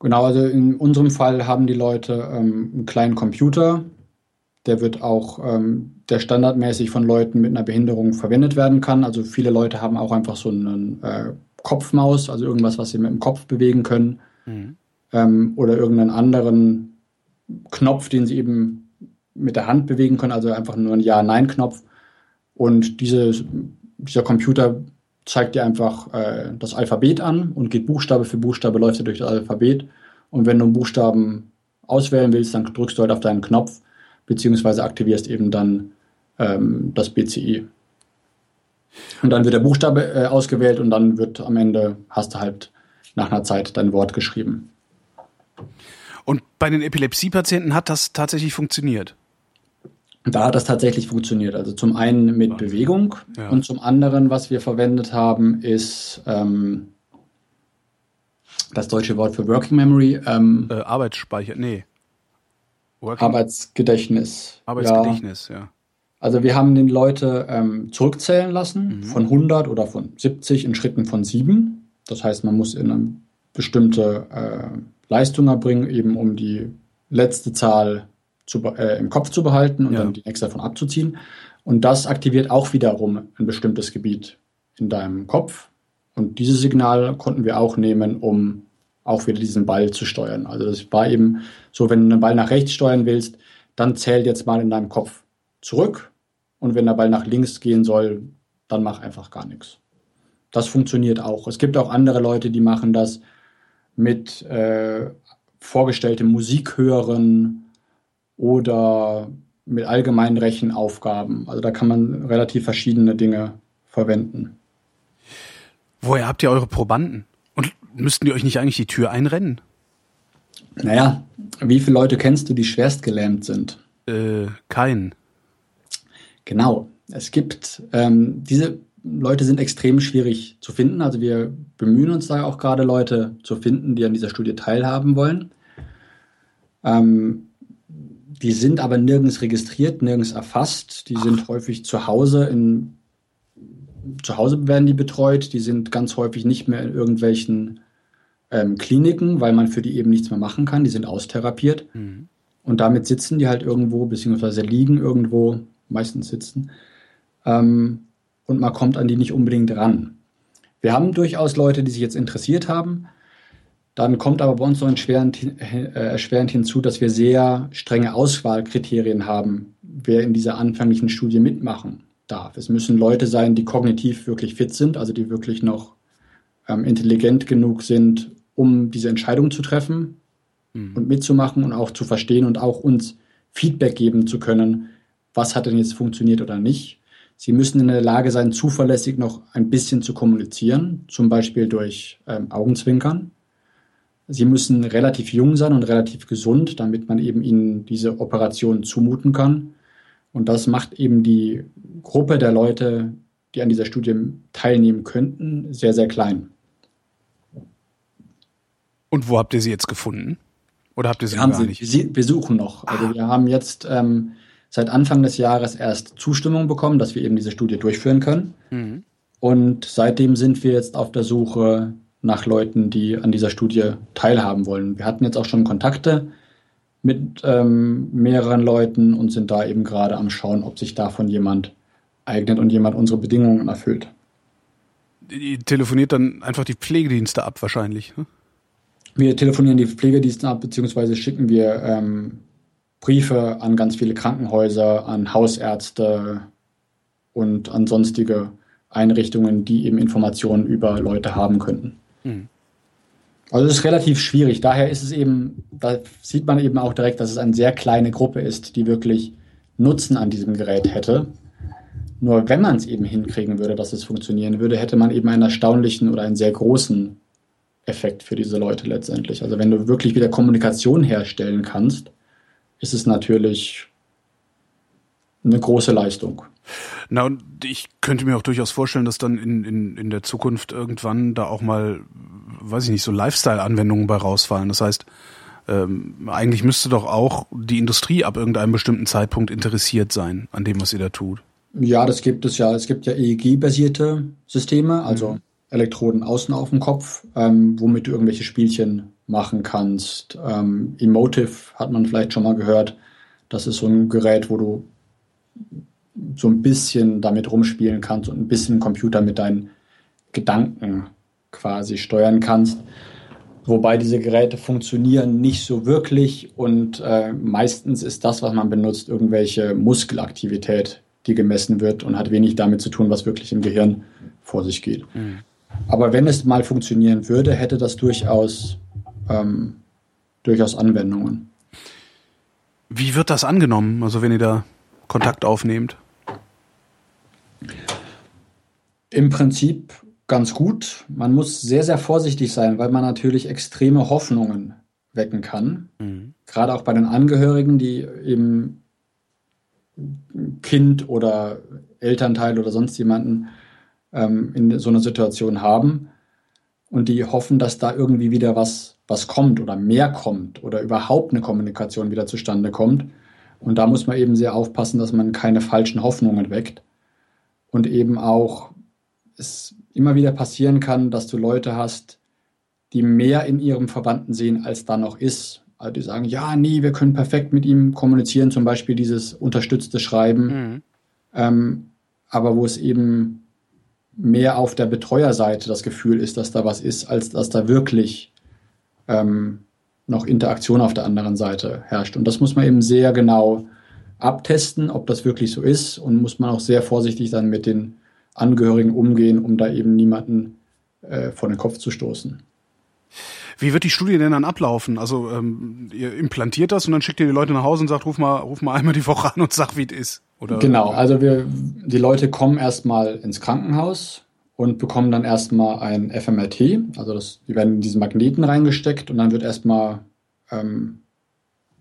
Speaker 3: Genau, also in unserem Fall haben die Leute ähm, einen kleinen Computer. Der wird auch, ähm, der standardmäßig von Leuten mit einer Behinderung verwendet werden kann. Also viele Leute haben auch einfach so einen äh, Kopfmaus, also irgendwas, was sie mit dem Kopf bewegen können. Mhm. Ähm, oder irgendeinen anderen Knopf, den sie eben mit der Hand bewegen können, also einfach nur ein Ja-Nein-Knopf. Und diese, dieser Computer zeigt dir einfach äh, das Alphabet an und geht Buchstabe für Buchstabe, läuft er durch das Alphabet. Und wenn du einen Buchstaben auswählen willst, dann drückst du halt auf deinen Knopf, beziehungsweise aktivierst eben dann ähm, das BCI. Und dann wird der Buchstabe äh, ausgewählt und dann wird am Ende, hast du halt nach einer Zeit dein Wort geschrieben.
Speaker 2: Und bei den Epilepsie-Patienten hat das tatsächlich funktioniert?
Speaker 3: Da hat das tatsächlich funktioniert. Also zum einen mit. Bewegung ja. und zum anderen, was wir verwendet haben, ist ähm, das deutsche Wort für Working Memory.
Speaker 2: Ähm, äh, Arbeitsspeicher, nee.
Speaker 3: Working Arbeitsgedächtnis.
Speaker 2: Arbeitsgedächtnis, ja. ja.
Speaker 3: Also wir haben den Leute ähm, zurückzählen lassen mhm. von 100 oder von 70 in Schritten von 7. Das heißt, man muss in eine bestimmte äh, Leistung erbringen, eben um die letzte Zahl zu, äh, im Kopf zu behalten und ja. dann die nächste davon abzuziehen. Und das aktiviert auch wiederum ein bestimmtes Gebiet in deinem Kopf. Und dieses Signal konnten wir auch nehmen, um auch wieder diesen Ball zu steuern. Also das war eben so, wenn du einen Ball nach rechts steuern willst, dann zähl jetzt mal in deinem Kopf zurück und wenn der Ball nach links gehen soll, dann mach einfach gar nichts. Das funktioniert auch. Es gibt auch andere Leute, die machen das mit äh, vorgestelltem Musik hören oder mit allgemeinen Rechenaufgaben. Also da kann man relativ verschiedene Dinge verwenden.
Speaker 2: Woher habt ihr eure Probanden? Müssten die euch nicht eigentlich die Tür einrennen?
Speaker 3: Naja, wie viele Leute kennst du, die schwerst gelähmt sind?
Speaker 2: Äh, keinen.
Speaker 3: Genau. Es gibt, ähm, diese Leute sind extrem schwierig zu finden. Also wir bemühen uns da auch gerade Leute zu finden, die an dieser Studie teilhaben wollen. Ähm, die sind aber nirgends registriert, nirgends erfasst. Die sind häufig zu Hause in zu Hause werden die betreut. Die sind ganz häufig nicht mehr in irgendwelchen ähm, Kliniken, weil man für die eben nichts mehr machen kann. Die sind austherapiert. Mhm. Und damit sitzen die halt irgendwo, beziehungsweise liegen irgendwo meistens sitzen. Ähm, und man kommt an die nicht unbedingt ran. Wir haben durchaus Leute, die sich jetzt interessiert haben. Dann kommt aber bei uns noch erschwerend, äh, erschwerend hinzu, dass wir sehr strenge Auswahlkriterien haben, wer in dieser anfänglichen Studie mitmachen darf. Es müssen Leute sein, die kognitiv wirklich fit sind, also die wirklich noch ähm, intelligent genug sind, um diese Entscheidung zu treffen mhm. und mitzumachen und auch zu verstehen und auch uns Feedback geben zu können, was hat denn jetzt funktioniert oder nicht. Sie müssen in der Lage sein, zuverlässig noch ein bisschen zu kommunizieren, zum Beispiel durch ähm, Augenzwinkern. Sie müssen relativ jung sein und relativ gesund, damit man eben ihnen diese Operation zumuten kann. Und das macht eben die Gruppe der Leute, die an dieser Studie teilnehmen könnten, sehr, sehr klein.
Speaker 2: Und wo habt ihr sie jetzt gefunden? Oder habt ihr sie
Speaker 3: wir haben
Speaker 2: gar
Speaker 3: sie,
Speaker 2: nicht?
Speaker 3: Wir suchen noch. Also ah. wir haben jetzt ähm, seit Anfang des Jahres erst Zustimmung bekommen, dass wir eben diese Studie durchführen können. Mhm. Und seitdem sind wir jetzt auf der Suche nach Leuten, die an dieser Studie teilhaben wollen. Wir hatten jetzt auch schon Kontakte mit ähm, mehreren Leuten und sind da eben gerade am Schauen, ob sich davon jemand eignet und jemand unsere Bedingungen erfüllt.
Speaker 2: Die telefoniert dann einfach die Pflegedienste ab wahrscheinlich. Ne?
Speaker 3: Wir telefonieren die Pflegedienste ab, beziehungsweise schicken wir ähm, Briefe an ganz viele Krankenhäuser, an Hausärzte und an sonstige Einrichtungen, die eben Informationen über Leute haben könnten. Mhm. Also es ist relativ schwierig. Daher ist es eben, da sieht man eben auch direkt, dass es eine sehr kleine Gruppe ist, die wirklich Nutzen an diesem Gerät hätte. Nur wenn man es eben hinkriegen würde, dass es funktionieren würde, hätte man eben einen erstaunlichen oder einen sehr großen Effekt für diese Leute letztendlich. Also wenn du wirklich wieder Kommunikation herstellen kannst, ist es natürlich eine große Leistung.
Speaker 2: Na, und ich könnte mir auch durchaus vorstellen, dass dann in, in, in der Zukunft irgendwann da auch mal, weiß ich nicht, so Lifestyle-Anwendungen bei rausfallen. Das heißt, ähm, eigentlich müsste doch auch die Industrie ab irgendeinem bestimmten Zeitpunkt interessiert sein an dem, was ihr da tut.
Speaker 3: Ja, das gibt es ja. Es gibt ja EEG-basierte Systeme, also mhm. Elektroden außen auf dem Kopf, ähm, womit du irgendwelche Spielchen machen kannst. Ähm, Emotive hat man vielleicht schon mal gehört. Das ist so ein Gerät, wo du so ein bisschen damit rumspielen kannst und ein bisschen Computer mit deinen Gedanken quasi steuern kannst. Wobei diese Geräte funktionieren nicht so wirklich und äh, meistens ist das, was man benutzt, irgendwelche Muskelaktivität, die gemessen wird und hat wenig damit zu tun, was wirklich im Gehirn vor sich geht. Mhm. Aber wenn es mal funktionieren würde, hätte das durchaus, ähm, durchaus Anwendungen.
Speaker 2: Wie wird das angenommen, also wenn ihr da Kontakt aufnehmt?
Speaker 3: Im Prinzip ganz gut. Man muss sehr, sehr vorsichtig sein, weil man natürlich extreme Hoffnungen wecken kann. Mhm. Gerade auch bei den Angehörigen, die eben Kind oder Elternteil oder sonst jemanden ähm, in so einer Situation haben und die hoffen, dass da irgendwie wieder was, was kommt oder mehr kommt oder überhaupt eine Kommunikation wieder zustande kommt. Und da muss man eben sehr aufpassen, dass man keine falschen Hoffnungen weckt und eben auch es immer wieder passieren kann, dass du Leute hast, die mehr in ihrem Verwandten sehen, als da noch ist. Also die sagen, ja, nee, wir können perfekt mit ihm kommunizieren, zum Beispiel dieses unterstützte Schreiben. Mhm. Ähm, aber wo es eben mehr auf der Betreuerseite das Gefühl ist, dass da was ist, als dass da wirklich ähm, noch Interaktion auf der anderen Seite herrscht. Und das muss man eben sehr genau abtesten, ob das wirklich so ist und muss man auch sehr vorsichtig dann mit den Angehörigen umgehen, um da eben niemanden äh, vor den Kopf zu stoßen.
Speaker 2: Wie wird die Studie denn dann ablaufen? Also ähm, ihr implantiert das und dann schickt ihr die Leute nach Hause und sagt, ruf mal, ruf mal einmal die Woche an und sag, wie es ist.
Speaker 3: Oder? Genau, also wir, die Leute kommen erstmal ins Krankenhaus und bekommen dann erstmal ein FMRT. Also das, die werden in diesen Magneten reingesteckt und dann wird erstmal ähm,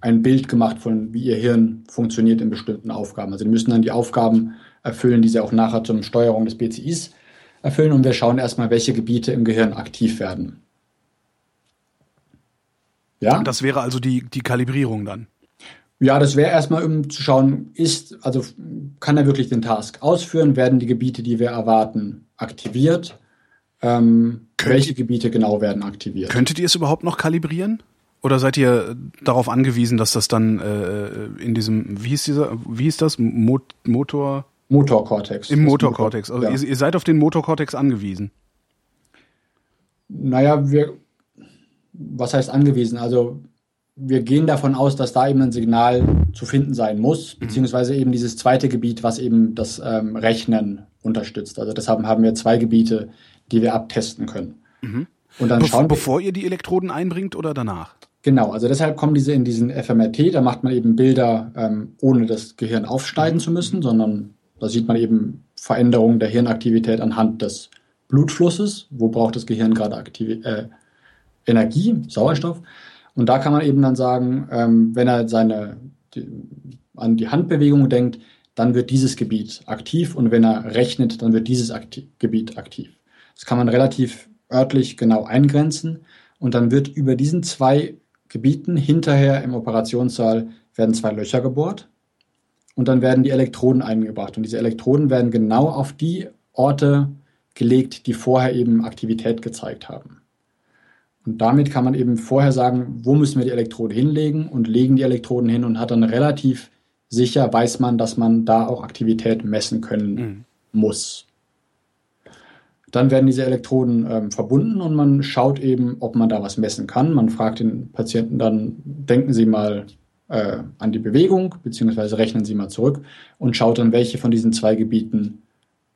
Speaker 3: ein Bild gemacht von, wie ihr Hirn funktioniert in bestimmten Aufgaben. Also die müssen dann die Aufgaben erfüllen, die sie auch nachher zur Steuerung des BCIs erfüllen. Und wir schauen erstmal, welche Gebiete im Gehirn aktiv werden.
Speaker 2: Ja. Das wäre also die, die Kalibrierung dann.
Speaker 3: Ja, das wäre erstmal, um zu schauen, ist, also kann er wirklich den Task ausführen? Werden die Gebiete, die wir erwarten, aktiviert? Ähm, welche Gebiete genau werden aktiviert?
Speaker 2: Könntet ihr es überhaupt noch kalibrieren? Oder seid ihr darauf angewiesen, dass das dann äh, in diesem, wie hieß dieser, wie hieß das? Mo Motor?
Speaker 3: Motorkortex.
Speaker 2: Im Motorkortex. Also ja. ihr, ihr, seid auf den Motorkortex angewiesen.
Speaker 3: Naja, wir, was heißt angewiesen? Also wir gehen davon aus, dass da eben ein Signal zu finden sein muss, mhm. beziehungsweise eben dieses zweite Gebiet, was eben das ähm, Rechnen unterstützt. Also deshalb haben wir zwei Gebiete, die wir abtesten können.
Speaker 2: Mhm. Und dann Be schauen bevor ihr die Elektroden einbringt oder danach?
Speaker 3: Genau, also deshalb kommen diese in diesen FMRT, da macht man eben Bilder, ähm, ohne das Gehirn aufschneiden zu müssen, sondern da sieht man eben Veränderung der Hirnaktivität anhand des Blutflusses. Wo braucht das Gehirn gerade Aktiv äh, Energie, Sauerstoff? Und da kann man eben dann sagen, ähm, wenn er seine, die, an die Handbewegung denkt, dann wird dieses Gebiet aktiv und wenn er rechnet, dann wird dieses aktiv, Gebiet aktiv. Das kann man relativ örtlich genau eingrenzen und dann wird über diesen zwei Gebieten hinterher im Operationssaal werden zwei Löcher gebohrt und dann werden die Elektroden eingebracht und diese Elektroden werden genau auf die Orte gelegt, die vorher eben Aktivität gezeigt haben. Und damit kann man eben vorher sagen, wo müssen wir die Elektrode hinlegen und legen die Elektroden hin und hat dann relativ sicher, weiß man, dass man da auch Aktivität messen können mhm. muss. Dann werden diese Elektroden ähm, verbunden und man schaut eben, ob man da was messen kann. Man fragt den Patienten dann, denken Sie mal äh, an die Bewegung, beziehungsweise rechnen Sie mal zurück und schaut dann, welche von diesen zwei Gebieten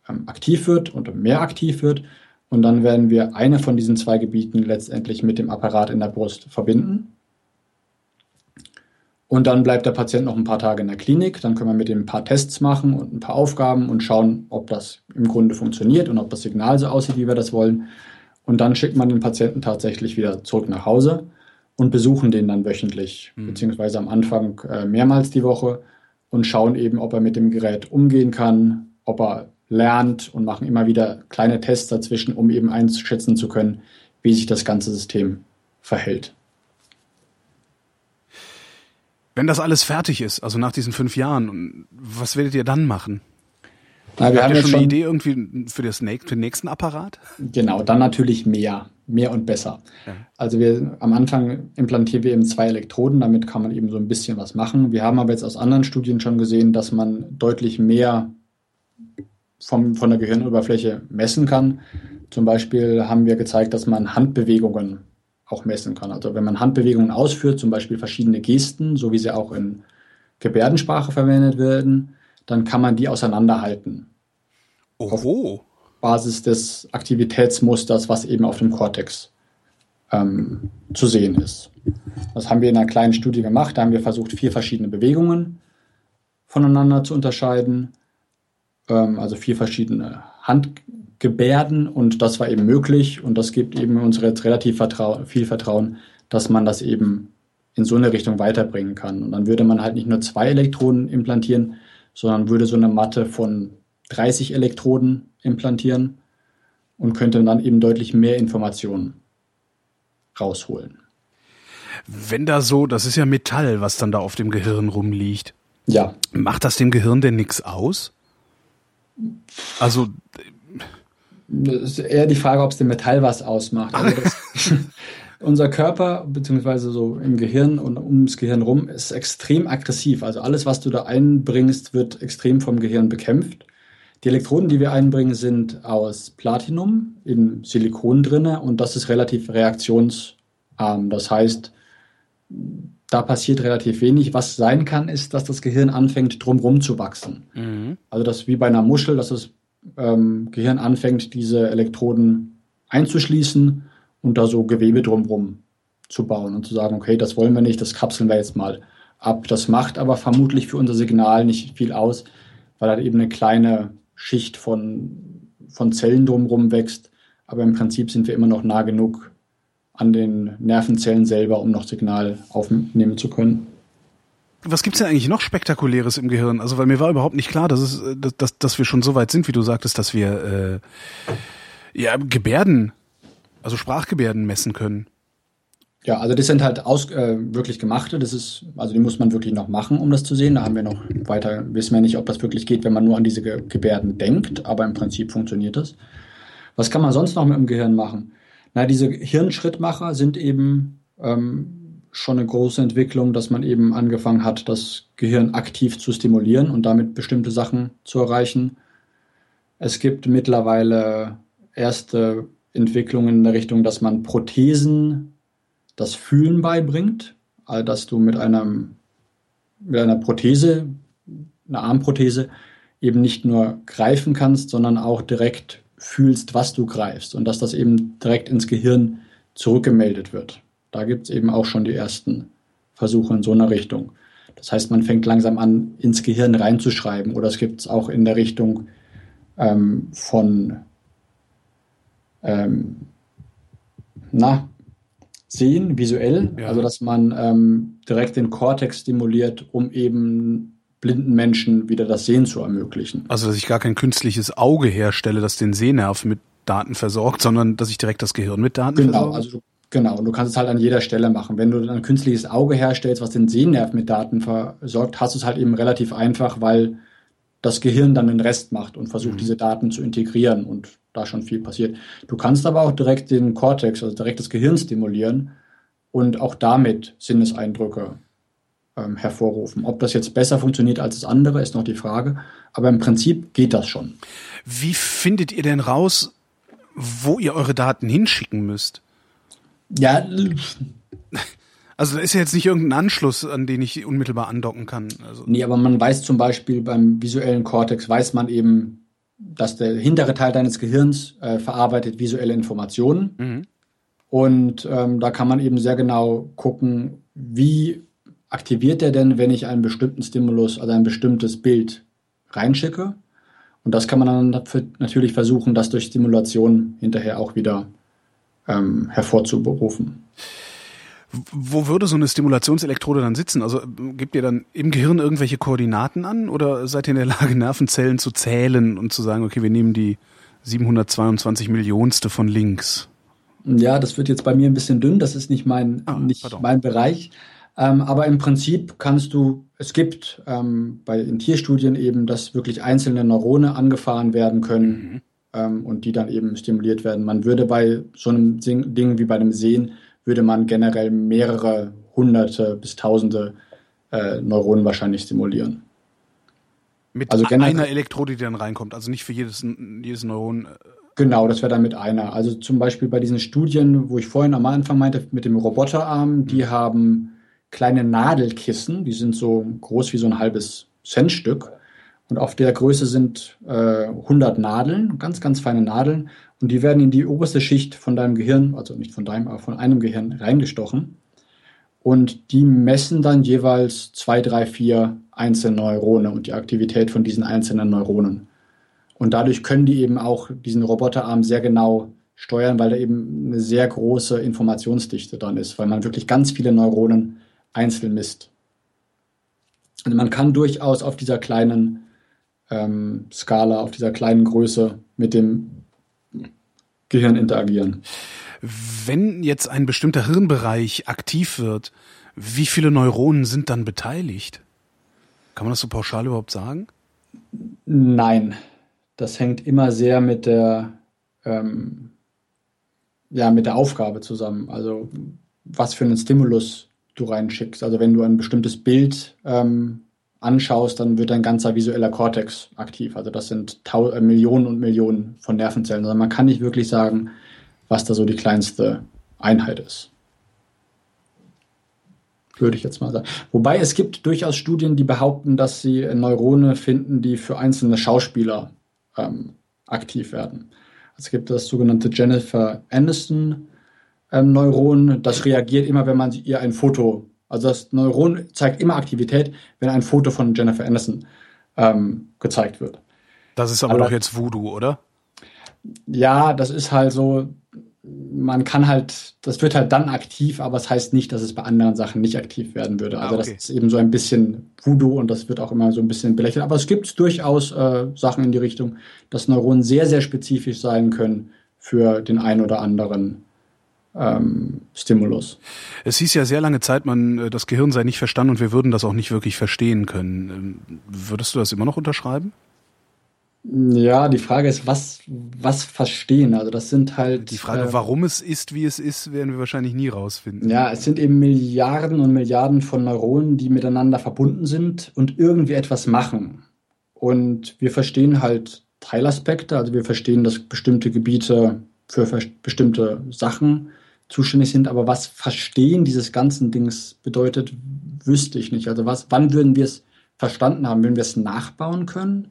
Speaker 3: ähm, aktiv wird und mehr aktiv wird. Und dann werden wir eine von diesen zwei Gebieten letztendlich mit dem Apparat in der Brust verbinden. Und dann bleibt der Patient noch ein paar Tage in der Klinik. Dann können wir mit ihm ein paar Tests machen und ein paar Aufgaben und schauen, ob das im Grunde funktioniert und ob das Signal so aussieht, wie wir das wollen. Und dann schickt man den Patienten tatsächlich wieder zurück nach Hause und besuchen den dann wöchentlich, mhm. beziehungsweise am Anfang äh, mehrmals die Woche und schauen eben, ob er mit dem Gerät umgehen kann, ob er lernt und machen immer wieder kleine Tests dazwischen, um eben einschätzen zu können, wie sich das ganze System verhält.
Speaker 2: Wenn das alles fertig ist, also nach diesen fünf Jahren, was werdet ihr dann machen?
Speaker 3: Na, wir Habt haben ihr schon eine
Speaker 2: Idee irgendwie für, das, für den nächsten Apparat?
Speaker 3: Genau, dann natürlich mehr, mehr und besser. Ja. Also wir am Anfang implantieren wir eben zwei Elektroden, damit kann man eben so ein bisschen was machen. Wir haben aber jetzt aus anderen Studien schon gesehen, dass man deutlich mehr vom, von der Gehirnoberfläche messen kann. Zum Beispiel haben wir gezeigt, dass man Handbewegungen auch messen kann. Also wenn man Handbewegungen ausführt, zum Beispiel verschiedene Gesten, so wie sie auch in Gebärdensprache verwendet werden, dann kann man die auseinanderhalten.
Speaker 2: Oho.
Speaker 3: Auf Basis des Aktivitätsmusters, was eben auf dem Kortex ähm, zu sehen ist. Das haben wir in einer kleinen Studie gemacht. Da haben wir versucht, vier verschiedene Bewegungen voneinander zu unterscheiden. Ähm, also vier verschiedene Hand, Gebärden und das war eben möglich und das gibt eben uns jetzt relativ vertrau viel Vertrauen, dass man das eben in so eine Richtung weiterbringen kann. Und dann würde man halt nicht nur zwei Elektroden implantieren, sondern würde so eine Matte von 30 Elektroden implantieren und könnte dann eben deutlich mehr Informationen rausholen.
Speaker 2: Wenn da so, das ist ja Metall, was dann da auf dem Gehirn rumliegt.
Speaker 3: Ja.
Speaker 2: Macht das dem Gehirn denn nichts aus? Also
Speaker 3: das ist eher die Frage, ob es dem Metall was ausmacht. Also das, unser Körper, beziehungsweise so im Gehirn und ums Gehirn rum, ist extrem aggressiv. Also alles, was du da einbringst, wird extrem vom Gehirn bekämpft. Die Elektroden, die wir einbringen, sind aus Platinum in Silikon drinne und das ist relativ reaktionsarm. Das heißt, da passiert relativ wenig. Was sein kann, ist, dass das Gehirn anfängt, drumherum zu wachsen. Mhm. Also das wie bei einer Muschel, dass das ähm, Gehirn anfängt, diese Elektroden einzuschließen und da so Gewebe drumherum zu bauen und zu sagen, okay, das wollen wir nicht, das kapseln wir jetzt mal ab. Das macht aber vermutlich für unser Signal nicht viel aus, weil da eben eine kleine Schicht von, von Zellen drumherum wächst. Aber im Prinzip sind wir immer noch nah genug an den Nervenzellen selber, um noch Signal aufnehmen zu können
Speaker 2: was gibt's denn eigentlich noch Spektakuläres im Gehirn? Also, weil mir war überhaupt nicht klar, dass, es, dass, dass, dass wir schon so weit sind, wie du sagtest, dass wir äh, ja, Gebärden, also Sprachgebärden messen können.
Speaker 3: Ja, also das sind halt aus, äh, wirklich gemachte. Das ist, also die muss man wirklich noch machen, um das zu sehen. Da haben wir noch weiter, wissen wir nicht, ob das wirklich geht, wenn man nur an diese Ge Gebärden denkt, aber im Prinzip funktioniert das. Was kann man sonst noch mit dem Gehirn machen? Na, diese Hirnschrittmacher sind eben ähm, schon eine große Entwicklung, dass man eben angefangen hat, das Gehirn aktiv zu stimulieren und damit bestimmte Sachen zu erreichen. Es gibt mittlerweile erste Entwicklungen in der Richtung, dass man Prothesen das Fühlen beibringt, also dass du mit einem mit einer Prothese, einer Armprothese, eben nicht nur greifen kannst, sondern auch direkt fühlst, was du greifst und dass das eben direkt ins Gehirn zurückgemeldet wird. Da gibt es eben auch schon die ersten Versuche in so einer Richtung. Das heißt, man fängt langsam an, ins Gehirn reinzuschreiben. Oder es gibt es auch in der Richtung ähm, von ähm, na, Sehen visuell, ja. also dass man ähm, direkt den Kortex stimuliert, um eben blinden Menschen wieder das Sehen zu ermöglichen.
Speaker 2: Also dass ich gar kein künstliches Auge herstelle, das den Sehnerv mit Daten versorgt, sondern dass ich direkt das Gehirn mit Daten
Speaker 3: genau,
Speaker 2: versorge?
Speaker 3: Also du, genau, und du kannst es halt an jeder Stelle machen. Wenn du ein künstliches Auge herstellst, was den Sehnerv mit Daten versorgt, hast du es halt eben relativ einfach, weil das Gehirn dann den Rest macht und versucht, mhm. diese Daten zu integrieren und da schon viel passiert. Du kannst aber auch direkt den Cortex, also direkt das Gehirn stimulieren und auch damit Sinneseindrücke ähm, hervorrufen. Ob das jetzt besser funktioniert als das andere, ist noch die Frage. Aber im Prinzip geht das schon.
Speaker 2: Wie findet ihr denn raus, wo ihr eure Daten hinschicken müsst?
Speaker 3: Ja,
Speaker 2: also da ist ja jetzt nicht irgendein Anschluss, an den ich unmittelbar andocken kann. Also.
Speaker 3: Nee, aber man weiß zum Beispiel beim visuellen Kortex, weiß man eben, dass der hintere Teil deines Gehirns äh, verarbeitet visuelle Informationen. Mhm. Und ähm, da kann man eben sehr genau gucken, wie aktiviert er denn, wenn ich einen bestimmten Stimulus, also ein bestimmtes Bild reinschicke. Und das kann man dann natürlich versuchen, das durch Stimulation hinterher auch wieder ähm, hervorzuberufen.
Speaker 2: Wo würde so eine Stimulationselektrode dann sitzen? Also gebt ihr dann im Gehirn irgendwelche Koordinaten an oder seid ihr in der Lage, Nervenzellen zu zählen und zu sagen, okay, wir nehmen die 722 Millionste von links?
Speaker 3: Ja, das wird jetzt bei mir ein bisschen dünn, das ist nicht mein, ah, nicht mein Bereich. Ähm, aber im Prinzip kannst du, es gibt ähm, bei in Tierstudien eben, dass wirklich einzelne Neurone angefahren werden können mhm. ähm, und die dann eben stimuliert werden. Man würde bei so einem Ding wie bei einem Sehen würde man generell mehrere hunderte bis tausende äh, Neuronen wahrscheinlich stimulieren.
Speaker 2: Mit also einer Elektrode, die dann reinkommt, also nicht für jedes, jedes Neuron. Äh,
Speaker 3: genau, das wäre dann mit einer. Also zum Beispiel bei diesen Studien, wo ich vorhin am Anfang meinte, mit dem Roboterarm, die mhm. haben kleine Nadelkissen, die sind so groß wie so ein halbes Centstück. Und auf der Größe sind äh, 100 Nadeln, ganz, ganz feine Nadeln. Und die werden in die oberste Schicht von deinem Gehirn, also nicht von deinem, aber von einem Gehirn reingestochen. Und die messen dann jeweils zwei, drei, vier einzelne Neurone und die Aktivität von diesen einzelnen Neuronen. Und dadurch können die eben auch diesen Roboterarm sehr genau steuern, weil da eben eine sehr große Informationsdichte dran ist, weil man wirklich ganz viele Neuronen einzeln misst. Also man kann durchaus auf dieser kleinen ähm, Skala, auf dieser kleinen Größe mit dem Gehirn interagieren.
Speaker 2: Wenn jetzt ein bestimmter Hirnbereich aktiv wird, wie viele Neuronen sind dann beteiligt? Kann man das so pauschal überhaupt sagen?
Speaker 3: Nein, das hängt immer sehr mit der, ähm, ja, mit der Aufgabe zusammen. Also was für einen Stimulus du reinschickst. Also wenn du ein bestimmtes Bild ähm, anschaust, dann wird dein ganzer visueller Kortex aktiv. Also das sind äh, Millionen und Millionen von Nervenzellen. Also man kann nicht wirklich sagen, was da so die kleinste Einheit ist. Würde ich jetzt mal sagen. Wobei es gibt durchaus Studien, die behaupten, dass sie Neurone finden, die für einzelne Schauspieler ähm, aktiv werden. Es gibt das sogenannte Jennifer Aniston ähm, Neuron, das reagiert immer, wenn man ihr ein Foto also das Neuron zeigt immer Aktivität, wenn ein Foto von Jennifer Anderson ähm, gezeigt wird.
Speaker 2: Das ist aber, aber doch jetzt Voodoo, oder?
Speaker 3: Ja, das ist halt so, man kann halt, das wird halt dann aktiv, aber es das heißt nicht, dass es bei anderen Sachen nicht aktiv werden würde. Also ah, okay. das ist eben so ein bisschen Voodoo und das wird auch immer so ein bisschen belächelt. Aber es gibt durchaus äh, Sachen in die Richtung, dass Neuronen sehr, sehr spezifisch sein können für den einen oder anderen ähm, Stimulus.
Speaker 2: Es hieß ja sehr lange Zeit, man äh, das Gehirn sei nicht verstanden und wir würden das auch nicht wirklich verstehen können. Ähm, würdest du das immer noch unterschreiben?
Speaker 3: Ja, die Frage ist, was, was verstehen? Also das sind halt.
Speaker 2: Die Frage, äh, warum es ist, wie es ist, werden wir wahrscheinlich nie rausfinden.
Speaker 3: Ja, es sind eben Milliarden und Milliarden von Neuronen, die miteinander verbunden sind und irgendwie etwas machen. Und wir verstehen halt Teilaspekte, also wir verstehen, dass bestimmte Gebiete für bestimmte Sachen zuständig sind. Aber was Verstehen dieses ganzen Dings bedeutet, wüsste ich nicht. Also was, wann würden wir es verstanden haben? Wenn wir es nachbauen können?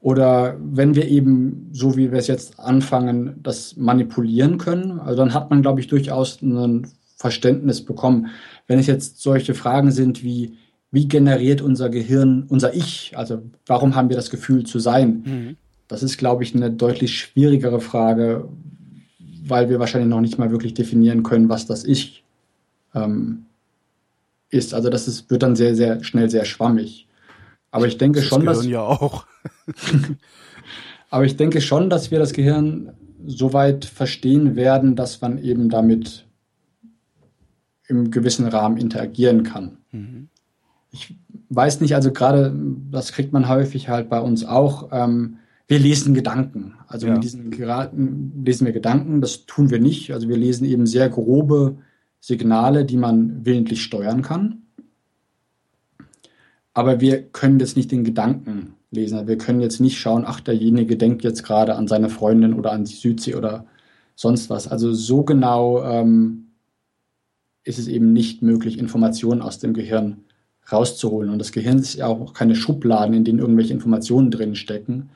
Speaker 3: Oder wenn wir eben, so wie wir es jetzt anfangen, das manipulieren können? Also dann hat man, glaube ich, durchaus ein Verständnis bekommen. Wenn es jetzt solche Fragen sind wie, wie generiert unser Gehirn unser Ich? Also warum haben wir das Gefühl zu sein? Mhm. Das ist, glaube ich, eine deutlich schwierigere Frage, weil wir wahrscheinlich noch nicht mal wirklich definieren können, was das Ich ähm, ist. Also das ist, wird dann sehr, sehr schnell sehr schwammig. Aber ich denke
Speaker 2: das
Speaker 3: schon,
Speaker 2: Gehirn
Speaker 3: dass.
Speaker 2: ja auch.
Speaker 3: aber ich denke schon, dass wir das Gehirn so weit verstehen werden, dass man eben damit im gewissen Rahmen interagieren kann. Mhm. Ich weiß nicht, also gerade, das kriegt man häufig halt bei uns auch. Ähm, wir lesen Gedanken. Also ja. mit diesen Geraten lesen wir Gedanken, das tun wir nicht. Also wir lesen eben sehr grobe Signale, die man willentlich steuern kann. Aber wir können jetzt nicht den Gedanken lesen. Also wir können jetzt nicht schauen, ach, derjenige denkt jetzt gerade an seine Freundin oder an die Südsee oder sonst was. Also so genau ähm, ist es eben nicht möglich, Informationen aus dem Gehirn rauszuholen. Und das Gehirn ist ja auch keine Schubladen, in denen irgendwelche Informationen drin stecken,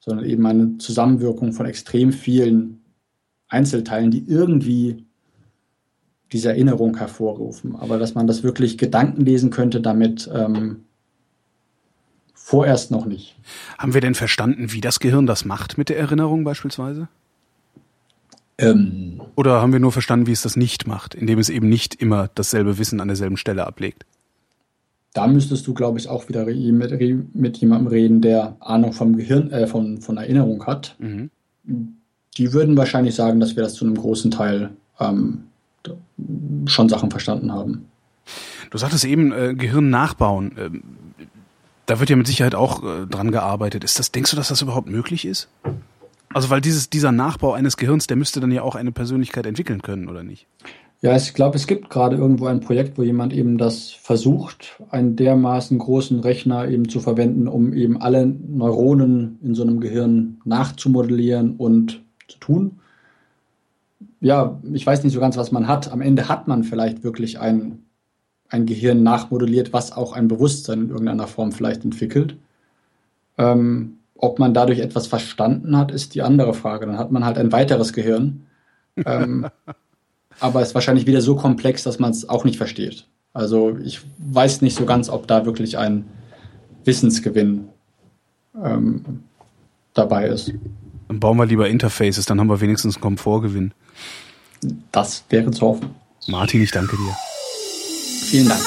Speaker 3: sondern eben eine Zusammenwirkung von extrem vielen Einzelteilen, die irgendwie diese Erinnerung hervorrufen. Aber dass man das wirklich Gedanken lesen könnte, damit ähm, vorerst noch nicht.
Speaker 2: Haben wir denn verstanden, wie das Gehirn das macht mit der Erinnerung beispielsweise?
Speaker 3: Ähm,
Speaker 2: Oder haben wir nur verstanden, wie es das nicht macht, indem es eben nicht immer dasselbe Wissen an derselben Stelle ablegt?
Speaker 3: Da müsstest du, glaube ich, auch wieder mit, mit jemandem reden, der Ahnung vom Gehirn, äh, von, von Erinnerung hat. Mhm. Die würden wahrscheinlich sagen, dass wir das zu einem großen Teil ähm, schon Sachen verstanden haben.
Speaker 2: Du sagtest eben, äh, Gehirn nachbauen. Ähm, da wird ja mit Sicherheit auch äh, dran gearbeitet. Ist das, denkst du, dass das überhaupt möglich ist? Also, weil dieses, dieser Nachbau eines Gehirns, der müsste dann ja auch eine Persönlichkeit entwickeln können, oder nicht?
Speaker 3: Ja, ich glaube, es gibt gerade irgendwo ein Projekt, wo jemand eben das versucht, einen dermaßen großen Rechner eben zu verwenden, um eben alle Neuronen in so einem Gehirn nachzumodellieren und zu tun. Ja, ich weiß nicht so ganz, was man hat. Am Ende hat man vielleicht wirklich ein, ein Gehirn nachmodelliert, was auch ein Bewusstsein in irgendeiner Form vielleicht entwickelt. Ähm, ob man dadurch etwas verstanden hat, ist die andere Frage. Dann hat man halt ein weiteres Gehirn. Ähm, aber es ist wahrscheinlich wieder so komplex, dass man es auch nicht versteht. Also ich weiß nicht so ganz, ob da wirklich ein Wissensgewinn ähm, dabei ist.
Speaker 2: Dann bauen wir lieber Interfaces, dann haben wir wenigstens einen Komfortgewinn.
Speaker 3: Das wäre zu hoffen.
Speaker 2: Martin, ich danke dir.
Speaker 3: Vielen Dank.